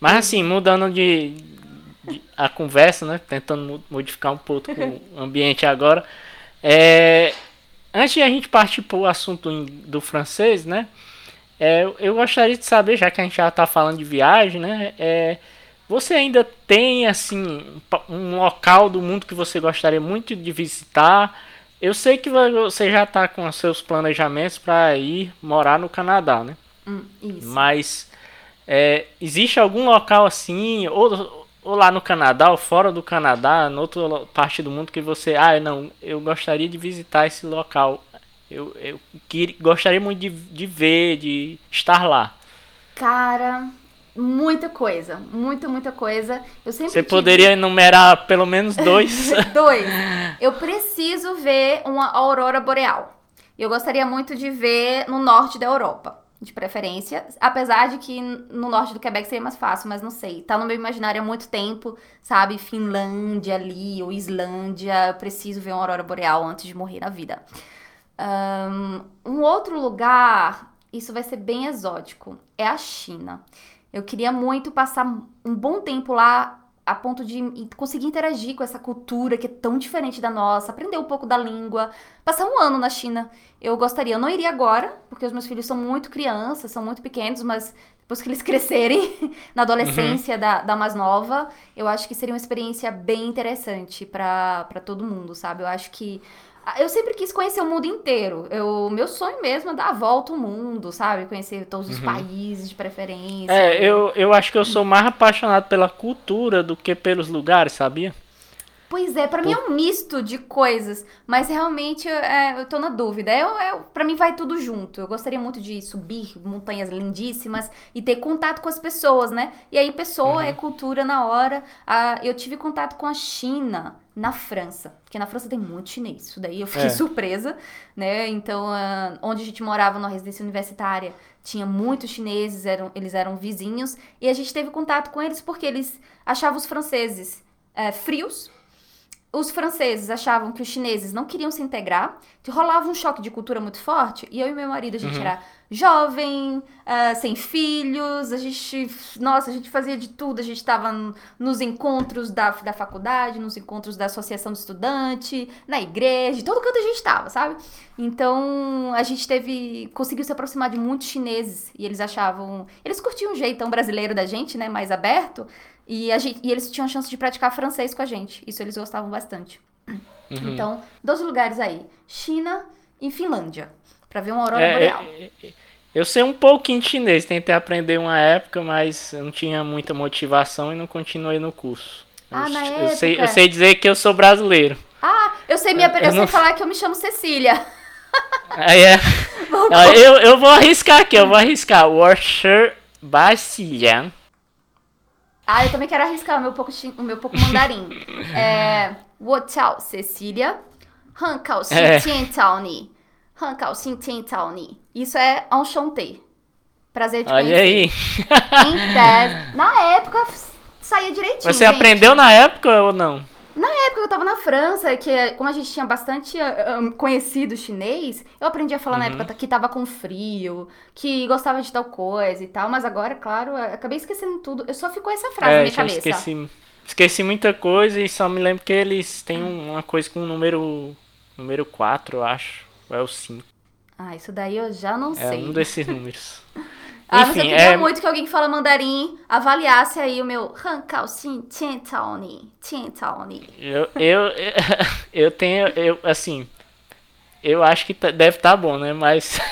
Mas assim, mudando de, de a conversa, né? Tentando modificar um pouco o ambiente agora. É, antes de a gente partir para o assunto do francês, né? É, eu gostaria de saber, já que a gente já está falando de viagem, né? É, você ainda tem assim um local do mundo que você gostaria muito de visitar? eu sei que você já está com os seus planejamentos para ir morar no Canadá, né? Hum. Mas é, existe algum local assim, ou, ou lá no Canadá, ou fora do Canadá, em outra parte do mundo que você, ah, não, eu gostaria de visitar esse local. Eu, eu que, gostaria muito de, de ver, de estar lá. Cara, muita coisa, muita, muita coisa. Eu sempre Você tive... poderia enumerar pelo menos dois? dois. Eu preciso ver uma aurora boreal. Eu gostaria muito de ver no norte da Europa, de preferência. Apesar de que no norte do Quebec seria mais fácil, mas não sei. Tá no meu imaginário há muito tempo, sabe? Finlândia ali, ou Islândia. Preciso ver uma aurora boreal antes de morrer na vida. Um outro lugar, isso vai ser bem exótico, é a China. Eu queria muito passar um bom tempo lá a ponto de conseguir interagir com essa cultura que é tão diferente da nossa, aprender um pouco da língua, passar um ano na China. Eu gostaria, eu não iria agora, porque os meus filhos são muito crianças, são muito pequenos, mas depois que eles crescerem na adolescência uhum. da, da mais nova, eu acho que seria uma experiência bem interessante para todo mundo, sabe? Eu acho que eu sempre quis conhecer o mundo inteiro. O meu sonho mesmo é dar a volta ao mundo, sabe? Conhecer todos os uhum. países de preferência. É, eu, eu acho que eu sou mais apaixonado pela cultura do que pelos lugares, sabia? Pois é, para Por... mim é um misto de coisas, mas realmente é, eu tô na dúvida. Eu, eu, para mim vai tudo junto. Eu gostaria muito de subir montanhas lindíssimas e ter contato com as pessoas, né? E aí, pessoa uhum. é cultura na hora. Ah, eu tive contato com a China na França, porque na França tem muito chinês. Isso daí eu fiquei é. surpresa, né? Então, uh, onde a gente morava na residência universitária, tinha muitos chineses, eram, eles eram vizinhos, e a gente teve contato com eles porque eles achavam os franceses é, frios, os franceses achavam que os chineses não queriam se integrar, que rolava um choque de cultura muito forte, e eu e meu marido, a gente uhum. era jovem, uh, sem filhos, a gente, nossa, a gente fazia de tudo, a gente estava nos encontros da, da faculdade, nos encontros da associação de estudante, na igreja, todo canto a gente estava, sabe? Então, a gente teve, conseguiu se aproximar de muitos chineses, e eles achavam, eles curtiam o jeitão brasileiro da gente, né, mais aberto, e, a gente, e eles tinham chance de praticar francês com a gente. Isso eles gostavam bastante. Uhum. Então, dois lugares aí: China e Finlândia. Pra ver uma aurora é, boreal. É, é, eu sei um pouquinho de chinês, tentei aprender uma época, mas eu não tinha muita motivação e não continuei no curso. Ah, eu, na eu época. Sei, eu sei dizer que eu sou brasileiro. Ah, eu sei, minha, eu, eu, sei não... falar que eu me chamo Cecília. Ah, é. eu, eu vou arriscar aqui, eu vou arriscar. Washer Basilian. Ah, eu também quero arriscar o meu pouco, o meu pouco mandarim. é. Tchau, Cecília. Han Kao Xin é. Tian Tao Ni. Han Kao Xin Tian Tao Ni. Isso é enchanté. Prazer de Olha conhecer. aí. Em Na época, saía direitinho. Você gente. aprendeu na época ou não? Na época eu tava na França, que como a gente tinha bastante um, conhecido chinês, eu aprendi a falar uhum. na época que tava com frio, que gostava de tal coisa e tal, mas agora, claro, acabei esquecendo tudo. Eu só ficou essa frase é, na minha cabeça. Esqueci, esqueci muita coisa e só me lembro que eles têm uma coisa com o número número 4, eu acho, ou é o 5. Ah, isso daí eu já não é sei. É um desses números. Ah, Enfim, você queria é... muito que alguém que fala mandarim avaliasse aí o meu Hankao Xin Tian Tao Ni. Tian Tao Ni. Eu, eu, eu tenho, eu, assim, eu acho que tá, deve estar tá bom, né? Mas.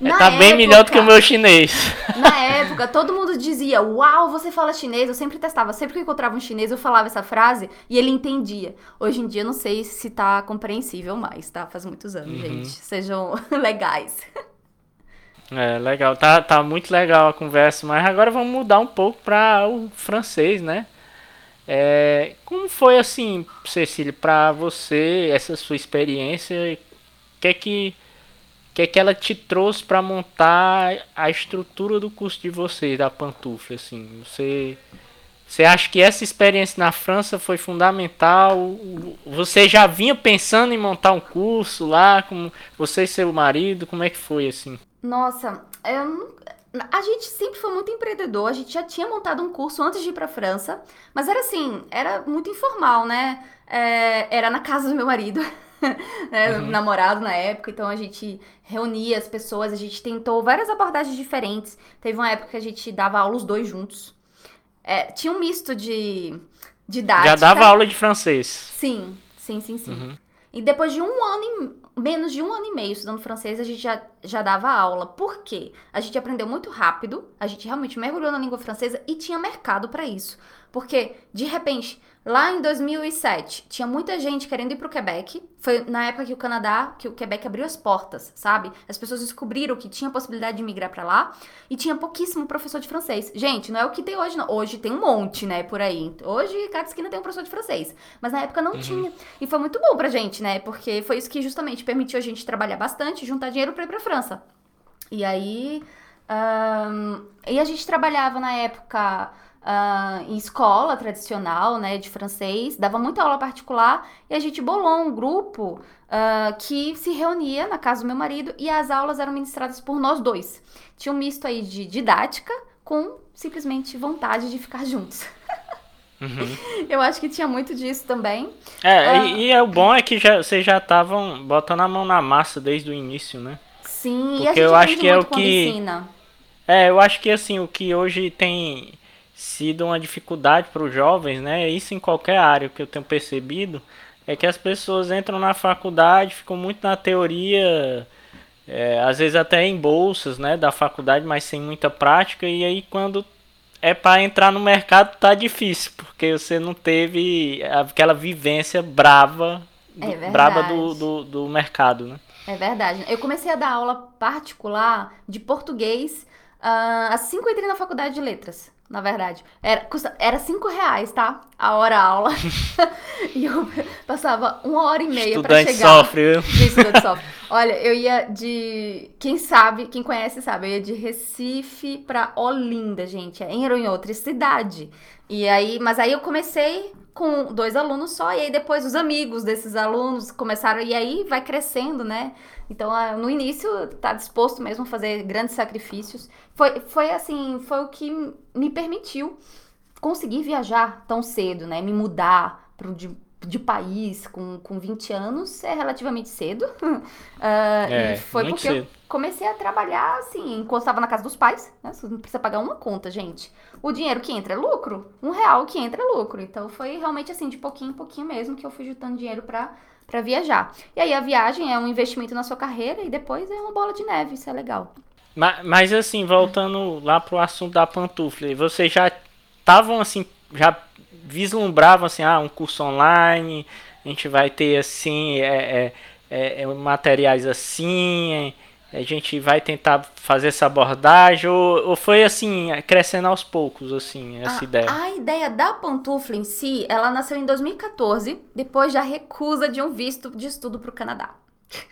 Na tá época, bem melhor do que o meu chinês. Na época, todo mundo dizia: Uau, você fala chinês. Eu sempre testava. Sempre que eu encontrava um chinês, eu falava essa frase e ele entendia. Hoje em dia, não sei se tá compreensível mais, tá? Faz muitos anos, uhum. gente. Sejam legais. É, legal. Tá, tá muito legal a conversa, mas agora vamos mudar um pouco para o francês, né? É, como foi assim, Cecília, para você essa sua experiência? O que é que, que é que ela te trouxe para montar a estrutura do curso de vocês, da pantufla? Assim, você, você acha que essa experiência na França foi fundamental? Você já vinha pensando em montar um curso lá, com você e seu marido? Como é que foi assim? Nossa, eu, a gente sempre foi muito empreendedor, a gente já tinha montado um curso antes de ir pra França, mas era assim, era muito informal, né? É, era na casa do meu marido, né? uhum. namorado na época, então a gente reunia as pessoas, a gente tentou várias abordagens diferentes. Teve uma época que a gente dava aula os dois juntos. É, tinha um misto de, de Já dava aula de francês. Sim, Sim, sim, sim. Uhum. E depois de um ano, e, menos de um ano e meio estudando francês, a gente já, já dava aula. Por quê? A gente aprendeu muito rápido, a gente realmente mergulhou na língua francesa e tinha mercado para isso. Porque, de repente, Lá em 2007, tinha muita gente querendo ir para o Quebec. Foi na época que o Canadá, que o Quebec abriu as portas, sabe? As pessoas descobriram que tinha possibilidade de migrar para lá e tinha pouquíssimo professor de francês. Gente, não é o que tem hoje, não. Hoje tem um monte, né, por aí. Hoje cada esquina tem um professor de francês, mas na época não uhum. tinha. E foi muito bom pra gente, né? Porque foi isso que justamente permitiu a gente trabalhar bastante, juntar dinheiro para ir para França. E aí, um, e a gente trabalhava na época uh, em escola tradicional, né, de francês, dava muita aula particular e a gente bolou um grupo uh, que se reunia na casa do meu marido e as aulas eram ministradas por nós dois. Tinha um misto aí de didática com simplesmente vontade de ficar juntos. Uhum. Eu acho que tinha muito disso também. É, uh, e, e, o bom é que já, vocês já estavam botando a mão na massa desde o início, né? Sim, Porque e a gente eu acho que é o que ensina. É, eu acho que assim, o que hoje tem sido uma dificuldade para os jovens, né? Isso em qualquer área que eu tenho percebido é que as pessoas entram na faculdade, ficam muito na teoria, é, às vezes até em bolsas, né, da faculdade, mas sem muita prática e aí quando é para entrar no mercado tá difícil porque você não teve aquela vivência brava, é brava do, do, do mercado, né? É verdade. Eu comecei a dar aula particular de português uh, às 5 entrei na faculdade de letras na verdade. Era, custa, era cinco reais, tá? A hora aula. e eu passava uma hora e meia para chegar. Sofre. Estudante sofre. Olha, eu ia de. Quem sabe, quem conhece sabe, eu ia de Recife pra Olinda, gente. É, era em outra cidade. E aí, mas aí eu comecei com dois alunos só, e aí depois os amigos desses alunos começaram, e aí vai crescendo, né? Então, no início, tá disposto mesmo a fazer grandes sacrifícios. Foi, foi assim, foi o que me permitiu conseguir viajar tão cedo, né? Me mudar para de, de país com, com 20 anos é relativamente cedo. uh, é, e foi porque cedo. eu comecei a trabalhar assim, enquanto estava na casa dos pais. Né? Você não precisa pagar uma conta, gente. O dinheiro que entra é lucro, um real que entra é lucro. Então foi realmente assim, de pouquinho em pouquinho mesmo, que eu fui juntando dinheiro para para viajar. E aí a viagem é um investimento na sua carreira e depois é uma bola de neve, isso é legal. Mas, mas assim, voltando lá pro assunto da pantufla, vocês já estavam assim, já vislumbravam assim, ah, um curso online, a gente vai ter assim, é, é, é materiais assim, a gente vai tentar fazer essa abordagem ou, ou foi assim crescendo aos poucos assim essa a, ideia? a ideia da pantufla em si ela nasceu em 2014 depois da recusa de um visto de estudo para o Canadá.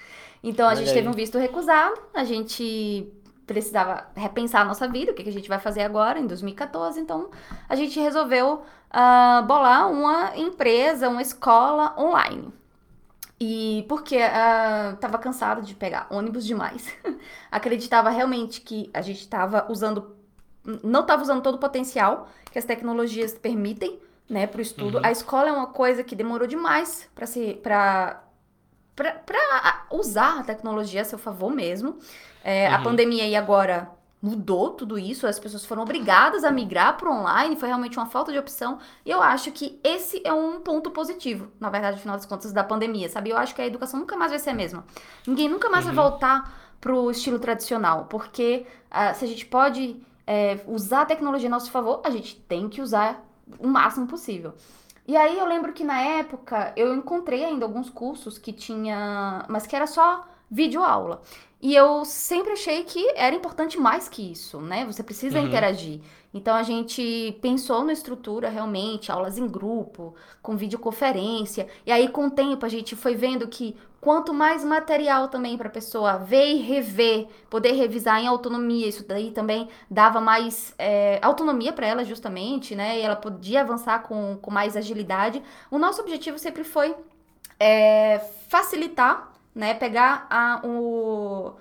Então a Olha gente aí. teve um visto recusado a gente precisava repensar a nossa vida o que, que a gente vai fazer agora em 2014 então a gente resolveu uh, bolar uma empresa uma escola online e porque uh, tava cansada de pegar ônibus demais. Acreditava realmente que a gente estava usando. Não estava usando todo o potencial que as tecnologias permitem, né, para o estudo. Uhum. A escola é uma coisa que demorou demais para se. Pra, para usar a tecnologia a seu favor mesmo. É, uhum. A pandemia aí agora mudou tudo isso, as pessoas foram obrigadas a migrar para online, foi realmente uma falta de opção. E eu acho que esse é um ponto positivo, na verdade, no final das contas, da pandemia, sabe? Eu acho que a educação nunca mais vai ser a mesma. Ninguém nunca mais uhum. vai voltar pro estilo tradicional, porque uh, se a gente pode é, usar a tecnologia a nosso favor, a gente tem que usar o máximo possível. E aí eu lembro que na época eu encontrei ainda alguns cursos que tinha, mas que era só vídeo aula. E eu sempre achei que era importante mais que isso, né? Você precisa uhum. interagir. Então a gente pensou na estrutura realmente, aulas em grupo, com videoconferência. E aí com o tempo a gente foi vendo que quanto mais material também para a pessoa ver e rever, poder revisar em autonomia, isso daí também dava mais é, autonomia para ela justamente, né? E ela podia avançar com, com mais agilidade. O nosso objetivo sempre foi é, facilitar né? Pegar a, o,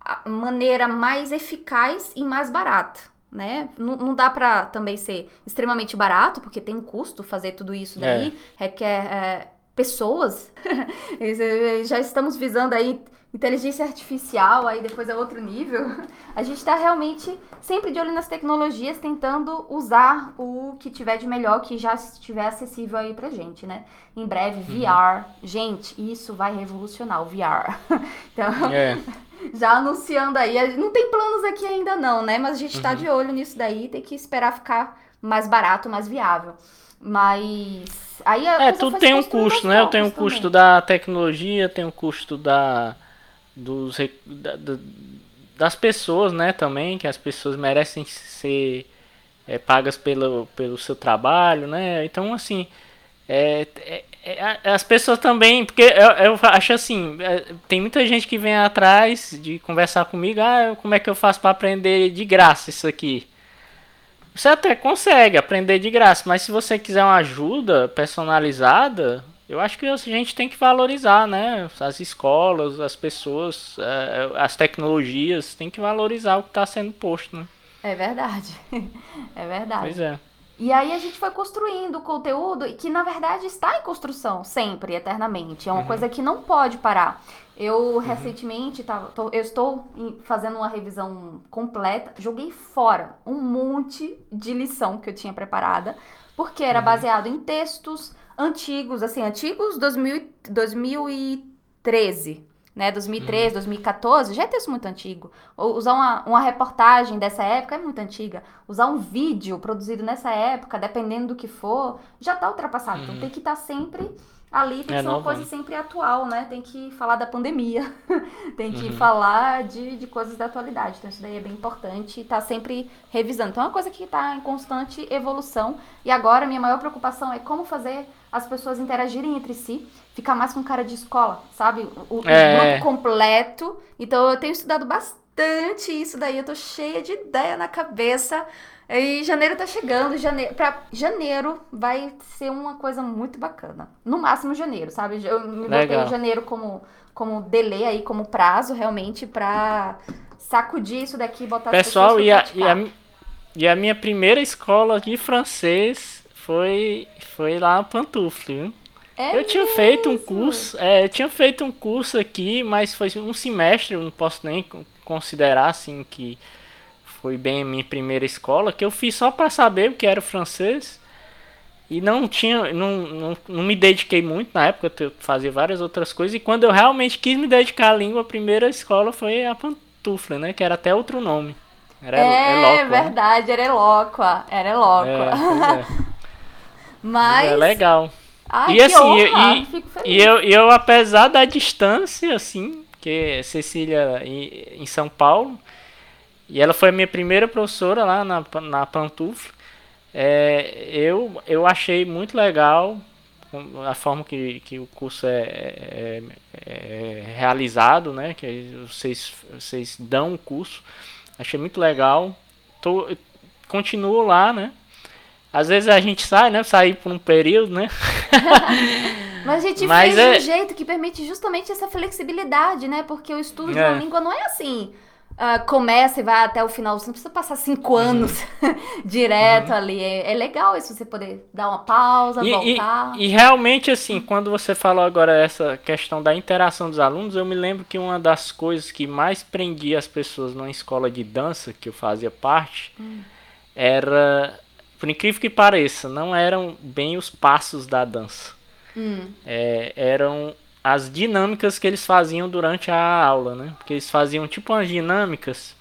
a maneira mais eficaz e mais barata, né? Não, não dá para também ser extremamente barato, porque tem um custo fazer tudo isso daí, é. requer é, pessoas. Já estamos visando aí inteligência artificial, aí depois é outro nível. A gente está realmente sempre de olho nas tecnologias, tentando usar o que tiver de melhor, que já estiver acessível aí pra gente, né? Em breve, uhum. VR. Gente, isso vai revolucionar o VR. Então, é. já anunciando aí. Não tem planos aqui ainda não, né? Mas a gente está uhum. de olho nisso daí, tem que esperar ficar mais barato, mais viável. Mas aí É, tudo tem um custo, né? Eu tenho um custo da tecnologia, tem um custo da dos da, da, das pessoas, né, também, que as pessoas merecem ser é, pagas pelo, pelo seu trabalho, né? Então, assim, é, é, é as pessoas também, porque eu, eu acho assim, é, tem muita gente que vem atrás de conversar comigo, ah, como é que eu faço para aprender de graça isso aqui? Você até consegue aprender de graça, mas se você quiser uma ajuda personalizada, eu acho que a gente tem que valorizar, né? As escolas, as pessoas, é, as tecnologias, tem que valorizar o que está sendo posto, né? É verdade. É verdade. Pois é. E aí a gente foi construindo conteúdo que na verdade está em construção sempre, eternamente. É uma uhum. coisa que não pode parar. Eu uhum. recentemente tava, tô, eu estou fazendo uma revisão completa, joguei fora um monte de lição que eu tinha preparada, porque era uhum. baseado em textos antigos, assim, antigos 2000, 2013, né? 2013, uhum. 2014, já é texto muito antigo. Usar uma, uma reportagem dessa época é muito antiga. Usar um vídeo produzido nessa época, dependendo do que for, já está ultrapassado. Então, uhum. Então tem que estar tá sempre ali tem que é ser uma coisa sempre atual, né? Tem que falar da pandemia, tem que uhum. falar de, de coisas da atualidade. Então isso daí é bem importante e tá sempre revisando. Então é uma coisa que está em constante evolução. E agora minha maior preocupação é como fazer as pessoas interagirem entre si, ficar mais com cara de escola, sabe? O, o é. grupo completo. Então eu tenho estudado bastante isso daí, eu tô cheia de ideia na cabeça e janeiro tá chegando, janeiro, pra janeiro vai ser uma coisa muito bacana. No máximo janeiro, sabe? Eu me botei janeiro como, como delay aí, como prazo, realmente, pra sacudir isso daqui e botar Pessoal, e a, e, a, e a minha primeira escola de francês foi, foi lá no Pantufle, viu? É eu tinha mesmo? feito um curso, é, eu tinha feito um curso aqui, mas foi um semestre, eu não posso nem considerar assim que foi bem minha primeira escola, que eu fiz só para saber o que era francês. E não tinha, não, não, não me dediquei muito na época, eu fazia várias outras coisas. E quando eu realmente quis me dedicar à língua, a primeira escola foi a Pantufla, né? Que era até outro nome. Era é né? verdade, né? era Elóqua. Era Elóqua. É, é. Mas. É legal. Ai, e assim, honra. e, e eu, eu, apesar da distância, assim, que Cecília em, em São Paulo, e ela foi a minha primeira professora lá na, na Pantufla. É, eu, eu achei muito legal a forma que, que o curso é, é, é realizado, né? Que vocês, vocês dão o curso. Achei muito legal. Tô, continuo lá, né? Às vezes a gente sai, né? Sair por um período, né? Mas a gente Mas fez é... de um jeito que permite justamente essa flexibilidade, né? Porque o estudo de uma é. língua não é assim uh, começa e vai até o final. Você não precisa passar cinco uhum. anos direto uhum. ali. É, é, legal isso, você poder dar uma pausa, e, voltar. E, e, realmente, assim, quando você falou agora essa questão da interação dos alunos, eu me lembro que uma das coisas que mais prendia as pessoas numa escola de dança, que eu fazia parte, hum. era, por incrível que pareça, não eram bem os passos da dança. Hum. É, eram as dinâmicas que eles faziam durante a aula, né? Porque eles faziam tipo umas dinâmicas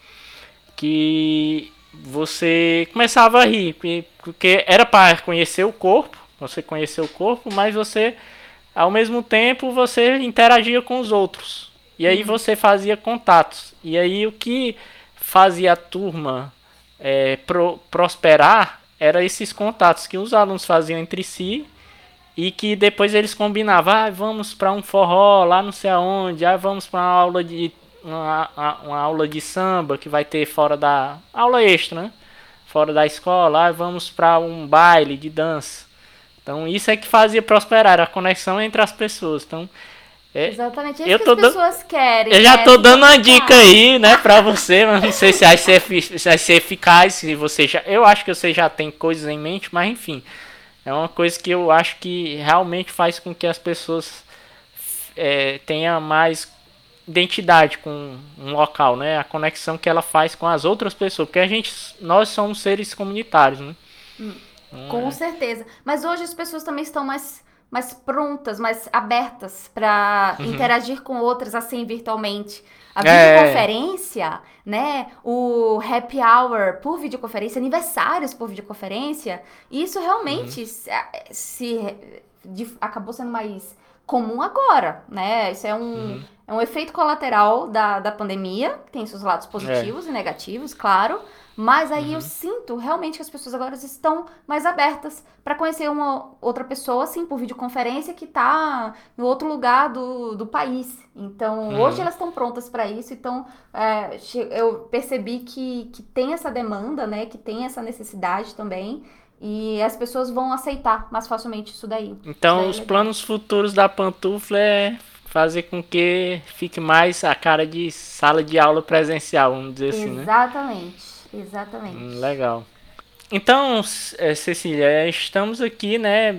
que você começava a rir, porque era para conhecer o corpo, você conhecer o corpo, mas você ao mesmo tempo você interagia com os outros. E aí uhum. você fazia contatos. E aí o que fazia a turma é, pro, prosperar era esses contatos que os alunos faziam entre si e que depois eles combinavam, ah, vamos para um forró lá não sei aonde, ah, vamos para uma aula de uma, uma, aula de samba que vai ter fora da aula extra, né? Fora da escola, ah, vamos para um baile de dança. Então isso é que fazia prosperar a conexão entre as pessoas. Então é, Exatamente, é isso que as pessoas querem. Eu já né? tô dando uma dica aí, né, pra você, mas não sei se vai ser, se vai ser eficaz, se você já. Eu acho que você já tem coisas em mente, mas enfim. É uma coisa que eu acho que realmente faz com que as pessoas é, tenham mais identidade com um local, né? A conexão que ela faz com as outras pessoas, porque a gente, nós somos seres comunitários, né? Hum, com é. certeza. Mas hoje as pessoas também estão mais, mais prontas, mais abertas para uhum. interagir com outras assim virtualmente. A é. videoconferência, é. né? O happy hour por videoconferência, aniversários por videoconferência, isso realmente uhum. se, se de, acabou sendo mais comum agora, né? Isso é um, uhum. é um efeito colateral da, da pandemia, tem seus lados positivos é. e negativos, claro. Mas aí uhum. eu sinto realmente que as pessoas agora estão mais abertas para conhecer uma outra pessoa, assim, por videoconferência que está em outro lugar do, do país. Então, uhum. hoje elas estão prontas para isso. Então, é, eu percebi que, que tem essa demanda, né? Que tem essa necessidade também. E as pessoas vão aceitar mais facilmente isso daí. Então, daí os é planos futuros da pantufla é fazer com que fique mais a cara de sala de aula presencial, vamos dizer Exatamente. assim, né? Exatamente. Exatamente. Hum, legal. Então, é, Cecília, estamos aqui, né?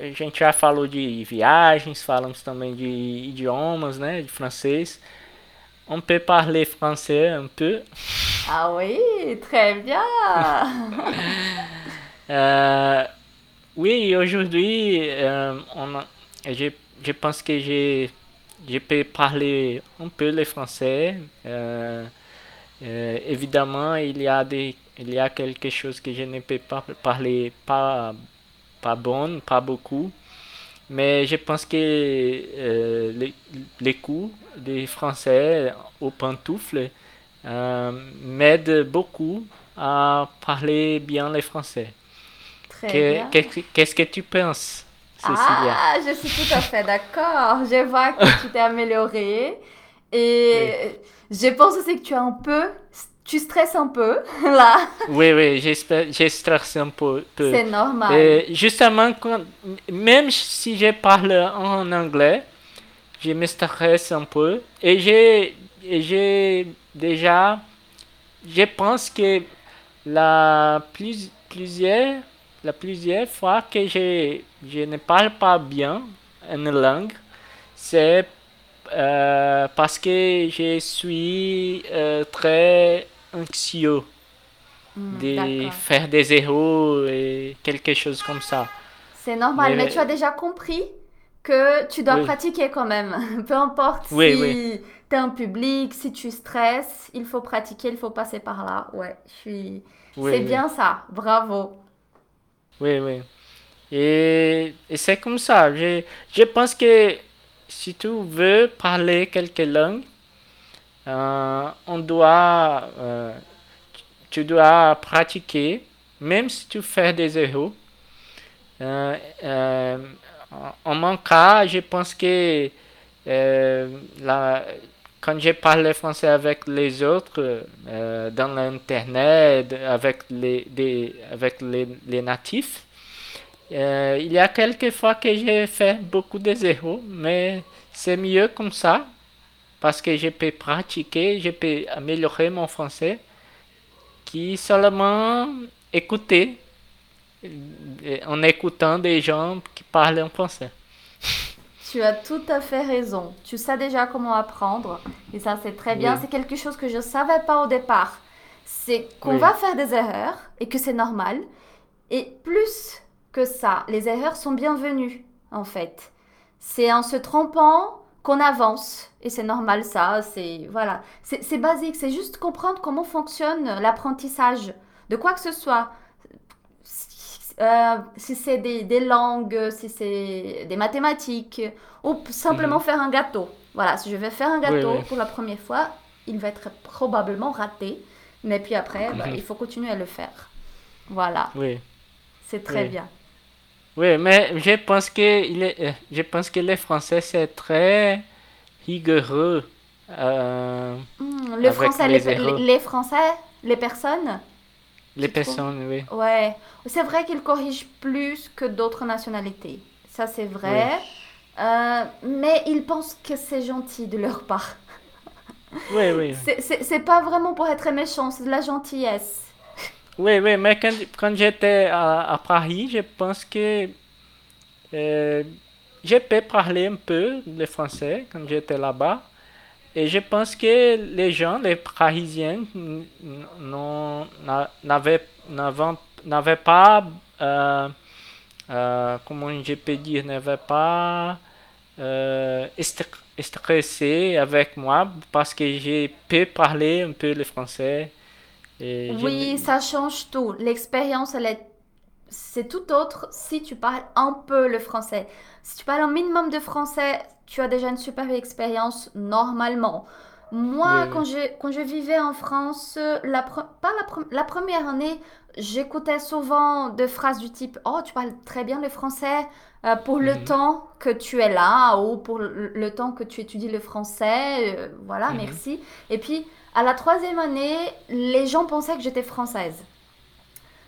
A gente já falou de viagens, falamos também de idiomas, né? De francês. On peut parler français un peu. Ah oui, très bien. euh, oui, aujourd'hui, euh, je, je pense que je, je peux parler un peu le français. Euh, Euh, évidemment, il y, a des, il y a quelque chose que je ne peux pas parler pas, pas bon, pas beaucoup. Mais je pense que euh, les, les, cours de français au pantoufle euh, m'aident beaucoup à parler bien le français. Qu'est-ce que tu penses, Cécilia? Ah, je suis tout à fait d'accord. Je vois que tu t'es amélioré. Et oui. Je pense aussi que tu as un peu. Tu stresses un peu, là. Oui, oui, je stresse un peu. C'est normal. Et justement, quand, même si je parle en anglais, je me stresse un peu. Et j'ai déjà. Je pense que la plus, plusieurs, la plusieurs fois que je, je ne parle pas bien une langue, c'est euh, parce que je suis euh, très anxieux mmh, de faire des erreurs et quelque chose comme ça. C'est normal, mais, mais, tu as déjà compris que tu dois oui. pratiquer quand même. Peu importe oui, si oui. tu es en public, si tu stresses, il faut pratiquer, il faut passer par là. Ouais, je suis... c'est bien ça, bravo. Oui, oui. Et, et c'est comme ça. Je, je pense que si tu veux parler quelques langues, euh, on doit, euh, tu dois pratiquer, même si tu fais des erreurs. Euh, en mon cas, je pense que quand je parle français avec les autres, dans l'internet, avec les, les natifs, euh, il y a quelques fois que j'ai fait beaucoup de erreurs, mais c'est mieux comme ça parce que je peux pratiquer, je peux améliorer mon français qui seulement écouter euh, en écoutant des gens qui parlent en français. Tu as tout à fait raison. Tu sais déjà comment apprendre et ça c'est très bien. Oui. C'est quelque chose que je ne savais pas au départ. C'est qu'on oui. va faire des erreurs et que c'est normal. Et plus que ça. Les erreurs sont bienvenues, en fait. C'est en se trompant qu'on avance. Et c'est normal, ça. C'est voilà. C'est basique. C'est juste comprendre comment fonctionne l'apprentissage de quoi que ce soit. Euh, si c'est des, des, langues, si c'est des mathématiques, ou simplement mmh. faire un gâteau. Voilà, si je vais faire un gâteau oui, oui. pour la première fois, il va être probablement raté. Mais puis après, mmh. bah, il faut continuer à le faire. Voilà. Oui. C'est très bien. Oui, mais je pense que, il est, euh, je pense que les Français, c'est très rigoureux. Euh, mmh, le français, les, les, les, Français, les personnes Les personnes, oui. Ouais, c'est vrai qu'ils corrigent plus que d'autres nationalités. Ça, c'est vrai. Oui. Euh, mais ils pensent que c'est gentil de leur part. Oui, oui. C'est pas vraiment pour être méchant, c'est de la gentillesse. Oui, oui, mais quand, quand j'étais à, à, Paris, je pense que euh, je peux parler un peu le français quand j'étais là-bas. et je pense que les gens, les Parisiens, n'avaient pas, euh, euh, comment je peux dire, n'avaient pas euh, stressé avec moi parce que j'ai pu parler un peu le français. Oui, ça change tout. L'expérience, elle est c'est tout autre si tu parles un peu le français. Si tu parles un minimum de français, tu as déjà une super expérience normalement. Moi, quand, je, quand je vivais en France, la, pas la, première année, j'écoutais souvent des phrases du type Oh, tu parles très bien le français euh, pour le mhm. temps que tu es là ou pour le, temps que tu étudies le français. Euh, voilà, mhm. merci. Et puis, à la troisième année, les gens pensaient que j'étais française.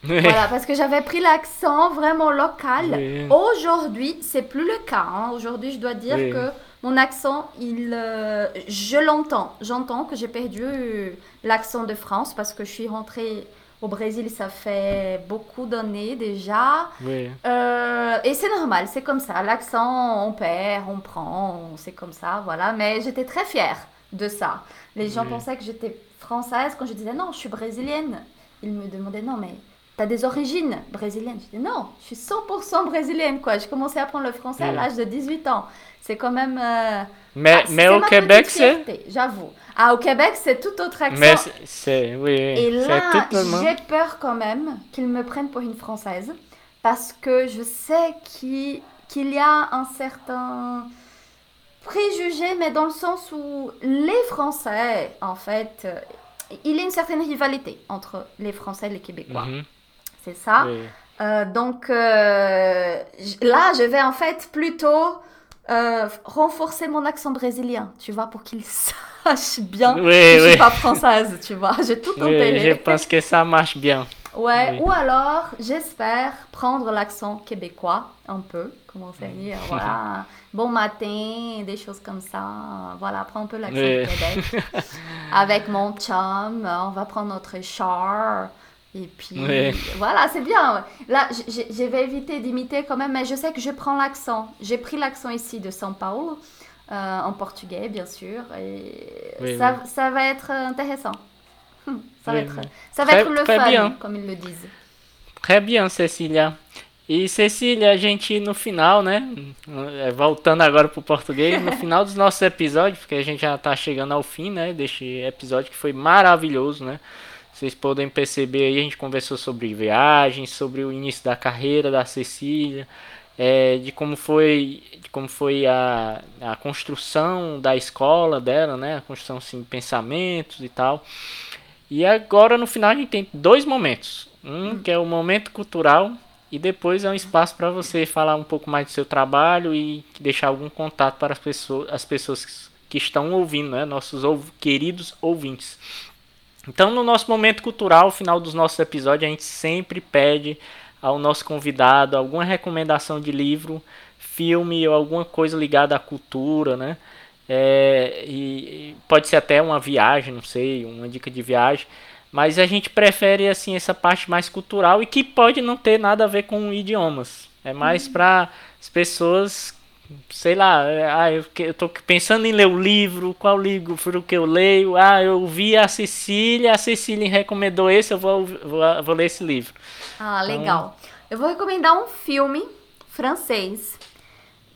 Voilà, parce que j'avais pris l'accent vraiment local. Aujourd'hui, c'est plus le cas. Hein. Aujourd'hui, je dois dire que mon accent, il, euh, je l'entends. J'entends que j'ai perdu l'accent de France parce que je suis rentrée au Brésil, ça fait beaucoup d'années déjà. Euh, et c'est normal, c'est comme ça. L'accent, on perd, on prend, c'est comme ça, voilà. Mais j'étais très fière de ça. Les gens pensaient que j'étais française quand je disais non, je suis brésilienne. Ils me demandaient non, mais T'as des origines brésiliennes. Je dis non, je suis 100% brésilienne, quoi. J'ai commencé à apprendre le français à mm. l'âge de 18 ans. C'est quand même. Euh, mais ah, mais au Québec, c'est. J'avoue. Ah, au Québec, c'est tout autre accent. Mais c'est. Oui, Et là, j'ai peur quand même qu'ils me prennent pour une Française. Parce que je sais qu'il y a un certain préjugé, mais dans le sens où les Français, en fait, euh, il y a une certaine rivalité entre les Français et les Québécois. Mhm c'est ça. Euh, donc euh, là, je vais en fait plutôt euh, renforcer mon accent brésilien, tu vois, pour qu'il sache bien que je suis pas française, tu vois. J'ai tout opéré. je pense que ça marche bien. Ouais, ou alors, j'espère prendre l'accent québécois un peu, commencer à dire, voilà, bon matin, des choses comme ça. Voilà, prendre un peu l'accent Québec. Avec mon chum, on va prendre notre char. Et puis, voilà, c'est bien. Là, je vais éviter d'imiter quand même, mais je sais que je prends l'accent. J'ai pris l'accent ici de São Paulo, euh, en portugais, bien sûr. Et ça, ça, va être intéressant. Ça va être, ça va être le fun, bien. comme ils le disent. Très bien, Cecília. E Cecília, a gente no final, né? Voltando agora para o português, no final dos nossos episódios, porque a gente já está chegando ao fim, né? Deste episódio que foi maravilhoso, né? Vocês podem perceber aí, a gente conversou sobre viagens, sobre o início da carreira da Cecília, é, de como foi, de como foi a, a construção da escola dela, né? A construção assim, de pensamentos e tal. E agora no final a gente tem dois momentos. Um que é o momento cultural e depois é um espaço para você falar um pouco mais do seu trabalho e deixar algum contato para as pessoas, as pessoas que estão ouvindo, né? Nossos ou, queridos ouvintes. Então, no nosso momento cultural, final dos nossos episódios, a gente sempre pede ao nosso convidado alguma recomendação de livro, filme ou alguma coisa ligada à cultura, né? É, e pode ser até uma viagem, não sei, uma dica de viagem, mas a gente prefere assim essa parte mais cultural e que pode não ter nada a ver com idiomas. É mais uhum. para as pessoas sei lá, é, ah, eu, eu tô pensando em ler o livro, qual livro que eu leio? Ah, eu vi a Cecília, a Cecília recomendou esse, eu vou, vou, vou ler esse livro. Ah, então, legal. Então... Eu vou recomendar um filme francês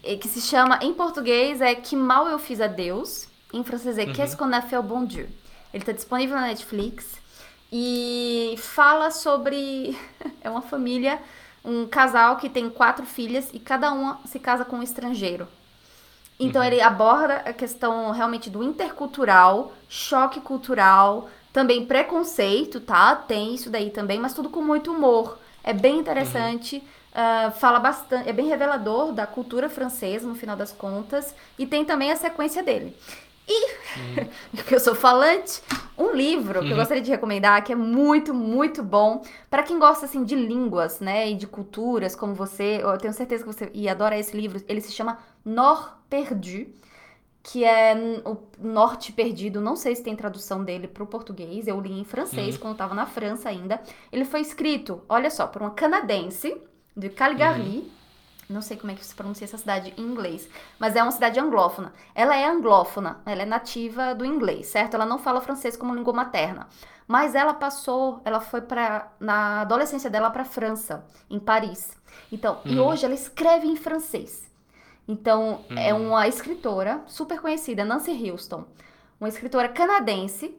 que se chama, em português, é Que Mal Eu Fiz a Deus. Em francês é uhum. Qu'est-ce qu'on a fait au bon Dieu. Ele está disponível na Netflix e fala sobre... é uma família um casal que tem quatro filhas e cada uma se casa com um estrangeiro. Então uhum. ele aborda a questão realmente do intercultural, choque cultural, também preconceito, tá? Tem isso daí também, mas tudo com muito humor. É bem interessante. Uhum. Uh, fala bastante, é bem revelador da cultura francesa no final das contas e tem também a sequência dele. E, uhum. porque eu sou falante, um livro que eu uhum. gostaria de recomendar, que é muito, muito bom para quem gosta assim de línguas, né, e de culturas como você. Eu tenho certeza que você e adora esse livro. Ele se chama Nord Perdu, que é o Norte Perdido. Não sei se tem tradução dele para o português. Eu li em francês uhum. quando estava na França ainda. Ele foi escrito, olha só, por uma canadense de Calgary. Uhum. não sei como é que se pronuncia essa cidade em inglês, mas é uma cidade anglófona. Ela é anglófona, ela é nativa do inglês, certo? Ela não fala francês como língua materna. Mas ela passou, ela foi para na adolescência dela para França, em Paris. Então, e uhum. hoje ela escreve em francês. Então, é uhum. uma escritora super conhecida, Nancy Houston, uma escritora canadense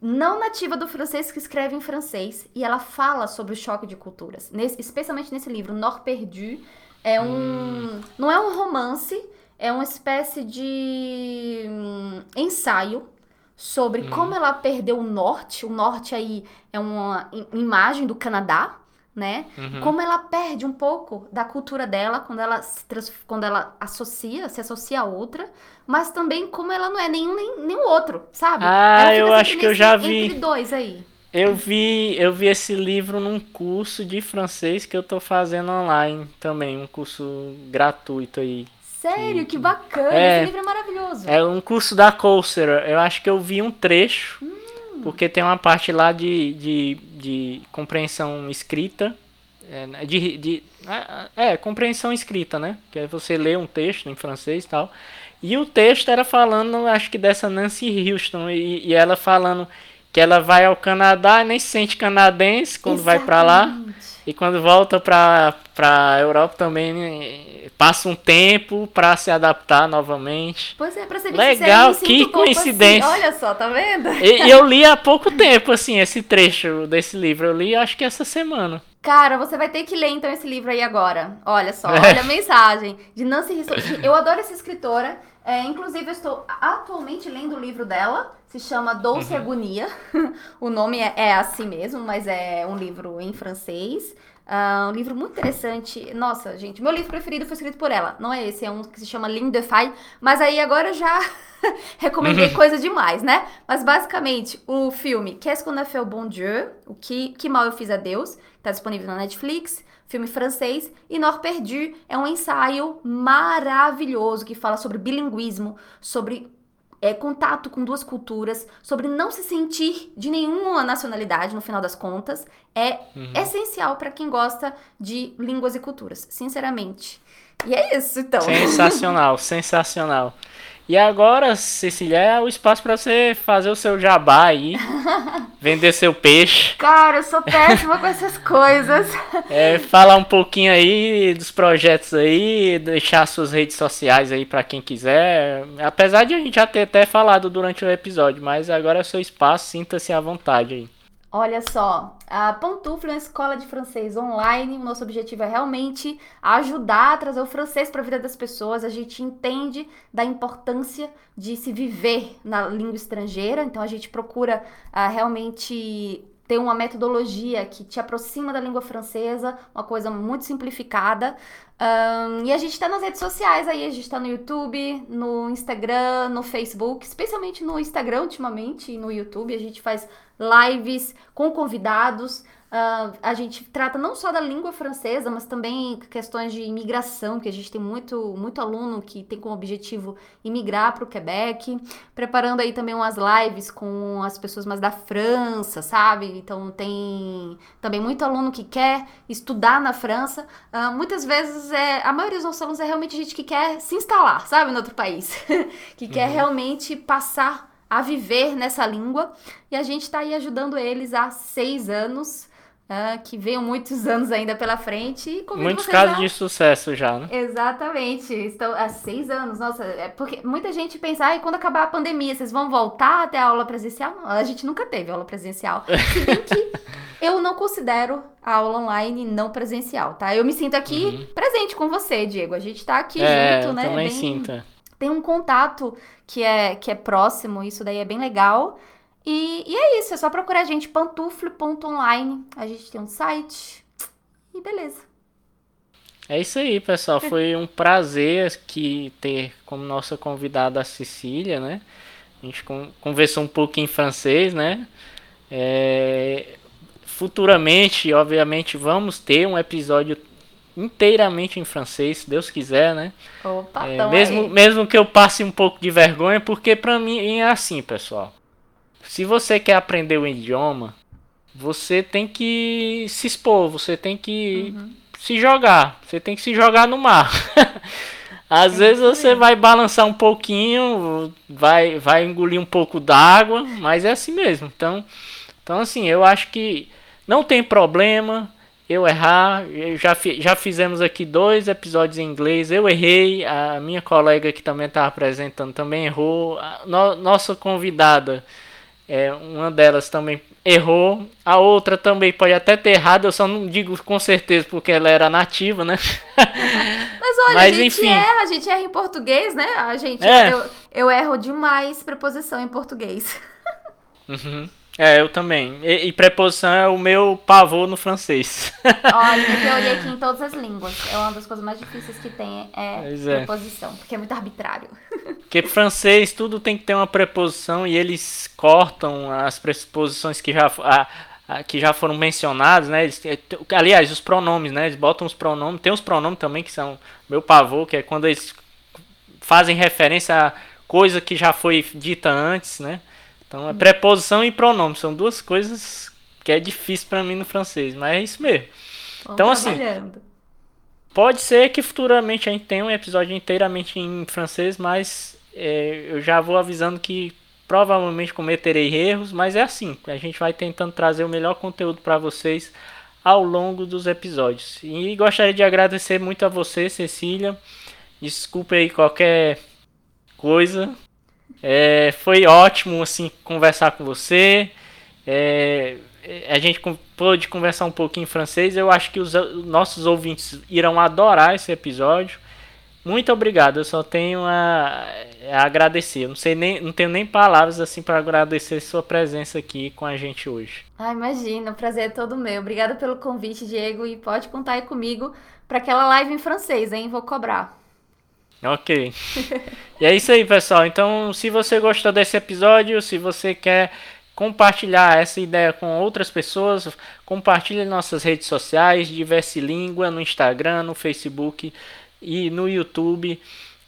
não nativa do francês que escreve em francês e ela fala sobre o choque de culturas, nesse, especialmente nesse livro Nord Perdu. É um, hum. não é um romance, é uma espécie de hum, ensaio sobre hum. como ela perdeu o norte. O norte aí é uma imagem do Canadá, né? Uhum. Como ela perde um pouco da cultura dela quando ela se quando ela associa, se associa a outra, mas também como ela não é nenhum nem, nenhum outro, sabe? Ah, eu acho que eu já vi. Entre dois aí. Eu vi, eu vi esse livro num curso de francês que eu tô fazendo online também, um curso gratuito aí. Sério, que, que bacana! É, esse livro é maravilhoso. É um curso da Coursera. Eu acho que eu vi um trecho. Porque tem uma parte lá de, de, de compreensão escrita. É, né, de, de, é, é, compreensão escrita, né? Que é você lê um texto em francês e tal. E o texto era falando, acho que dessa Nancy Houston. E, e ela falando que ela vai ao Canadá e nem se sente canadense quando Exatamente. vai para lá. E quando volta para a Europa também passa um tempo para se adaptar novamente. Pois é, pra ser Legal, que coincidência. Assim. Olha só, tá vendo? E, eu li há pouco tempo, assim, esse trecho desse livro. Eu li acho que essa semana. Cara, você vai ter que ler então esse livro aí agora. Olha só, é. olha a mensagem de Nancy Risson. Eu adoro essa escritora. É, inclusive, eu estou atualmente lendo o livro dela. Se chama Dolce uhum. Agonia. o nome é, é, assim mesmo, mas é um livro em francês. Uh, um livro muito interessante. Nossa, gente, meu livro preferido foi escrito por ela. Não é esse, é um que se chama Ligne de Fay. Mas aí agora já recomendei coisa demais, né? Mas basicamente, o filme Qu'est-ce qu'on a fait au bon Dieu? O que, que mal eu fiz a Deus? Tá disponível na Netflix filme francês, e Nord Perdu é um ensaio maravilhoso que fala sobre bilinguismo, sobre é, contato com duas culturas, sobre não se sentir de nenhuma nacionalidade, no final das contas, é uhum. essencial para quem gosta de línguas e culturas, sinceramente. E é isso, então. Sensacional, sensacional. E agora, Cecília, é o espaço para você fazer o seu jabá aí, vender seu peixe. Cara, eu sou péssima com essas coisas. É, falar um pouquinho aí dos projetos aí, deixar suas redes sociais aí para quem quiser. Apesar de a gente já ter até falado durante o episódio, mas agora é o seu espaço, sinta-se à vontade aí. Olha só, a Pantufla é uma escola de francês online. O nosso objetivo é realmente ajudar a trazer o francês para a vida das pessoas. A gente entende da importância de se viver na língua estrangeira, então a gente procura uh, realmente ter uma metodologia que te aproxima da língua francesa, uma coisa muito simplificada. Um, e a gente está nas redes sociais aí, a gente está no YouTube, no Instagram, no Facebook, especialmente no Instagram ultimamente e no YouTube. A gente faz lives com convidados. Uh, a gente trata não só da língua francesa, mas também questões de imigração, que a gente tem muito, muito aluno que tem como objetivo imigrar para o Quebec, preparando aí também umas lives com as pessoas mais da França, sabe? Então tem também muito aluno que quer estudar na França. Uh, muitas vezes é a maioria dos nossos alunos é realmente gente que quer se instalar, sabe, no outro país, que uhum. quer realmente passar a viver nessa língua e a gente está aí ajudando eles há seis anos Uh, que venham muitos anos ainda pela frente. E Muitos casos de sucesso já, né? Exatamente. Estão há seis anos. Nossa, é porque muita gente pensa, ah, quando acabar a pandemia, vocês vão voltar até a aula presencial? Não, a gente nunca teve aula presencial. Se bem que eu não considero a aula online não presencial, tá? Eu me sinto aqui uhum. presente com você, Diego. A gente tá aqui é, junto, né? Também bem... sinto. Tem um contato que é, que é próximo, isso daí é bem legal. E, e é isso, é só procurar a gente, pantufle.online. A gente tem um site e beleza. É isso aí, pessoal. Foi um prazer que ter como nossa convidada a Cecília, né? A gente conversou um pouco em francês, né? É... Futuramente, obviamente, vamos ter um episódio inteiramente em francês, se Deus quiser, né? Opa, é, mesmo, mesmo que eu passe um pouco de vergonha, porque para mim é assim, pessoal. Se você quer aprender o idioma, você tem que se expor, você tem que uhum. se jogar. Você tem que se jogar no mar. Às é vezes você vai balançar um pouquinho, vai, vai engolir um pouco d'água, mas é assim mesmo. Então, então assim, eu acho que não tem problema eu errar. Já, já fizemos aqui dois episódios em inglês. Eu errei, a minha colega que também estava apresentando também errou. A no, nossa convidada, é, uma delas também errou, a outra também pode até ter errado, eu só não digo com certeza porque ela era nativa, né? Mas olha, Mas, a gente enfim. erra, a gente erra em português, né? A gente, é. eu, eu erro demais preposição em português. Uhum. É, eu também. E, e, preposição é o meu pavor no francês. Olha, eu olhei aqui em todas as línguas. É uma das coisas mais difíceis que tem é, é. preposição, porque é muito arbitrário. Porque francês tudo tem que ter uma preposição e eles cortam as preposições que já, a, a, que já foram mencionadas, né? Eles, aliás, os pronomes, né? Eles botam os pronomes. Tem os pronomes também que são meu pavor, que é quando eles fazem referência a coisa que já foi dita antes, né? Então é preposição e pronome, são duas coisas que é difícil para mim no francês, mas é isso mesmo. Vamos então assim, pode ser que futuramente a gente tenha um episódio inteiramente em francês, mas é, eu já vou avisando que provavelmente cometerei erros, mas é assim, a gente vai tentando trazer o melhor conteúdo para vocês ao longo dos episódios. E gostaria de agradecer muito a você, Cecília. Desculpe aí qualquer coisa, é, foi ótimo assim conversar com você. É, a gente pôde conversar um pouquinho em francês. Eu acho que os nossos ouvintes irão adorar esse episódio. Muito obrigado. Eu só tenho a, a agradecer. Eu não sei nem, não tenho nem palavras assim para agradecer sua presença aqui com a gente hoje. Ah, imagina, o prazer é todo meu. Obrigada pelo convite, Diego, e pode contar aí comigo para aquela live em francês, hein? Vou cobrar. Ok. e é isso aí, pessoal. Então, se você gostou desse episódio, se você quer compartilhar essa ideia com outras pessoas, compartilhe nossas redes sociais, Diverse Língua, no Instagram, no Facebook e no YouTube.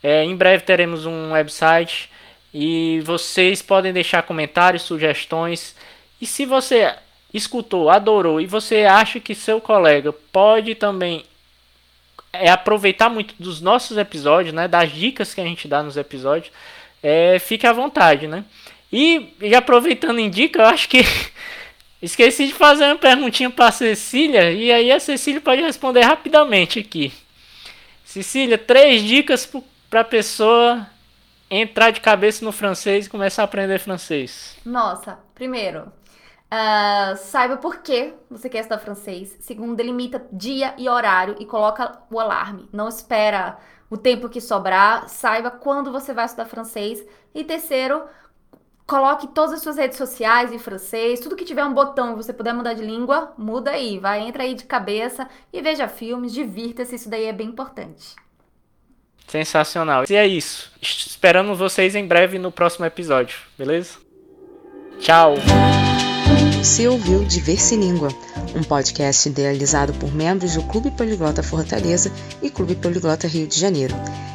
É, em breve teremos um website e vocês podem deixar comentários, sugestões. E se você escutou, adorou e você acha que seu colega pode também é aproveitar muito dos nossos episódios, né? Das dicas que a gente dá nos episódios. É, fique à vontade, né? E, e aproveitando em dica, eu acho que esqueci de fazer uma perguntinha para Cecília. E aí a Cecília pode responder rapidamente aqui. Cecília, três dicas para pessoa entrar de cabeça no francês e começar a aprender francês. Nossa, primeiro, Uh, saiba por que você quer estudar francês. Segundo, delimita dia e horário e coloca o alarme. Não espera o tempo que sobrar. Saiba quando você vai estudar francês. E terceiro, coloque todas as suas redes sociais em francês. Tudo que tiver um botão e você puder mudar de língua, muda aí. Vai, entra aí de cabeça e veja filmes, divirta-se. Isso daí é bem importante. Sensacional. E é isso. Esperamos vocês em breve no próximo episódio, beleza? Tchau! Você ouviu Diverse Língua, um podcast idealizado por membros do Clube Poliglota Fortaleza e Clube Poliglota Rio de Janeiro.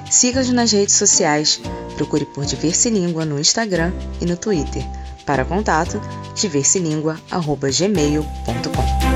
Siga-nos nas redes sociais, procure por Diverse Língua no Instagram e no Twitter. Para contato, diverselingua.gmail.com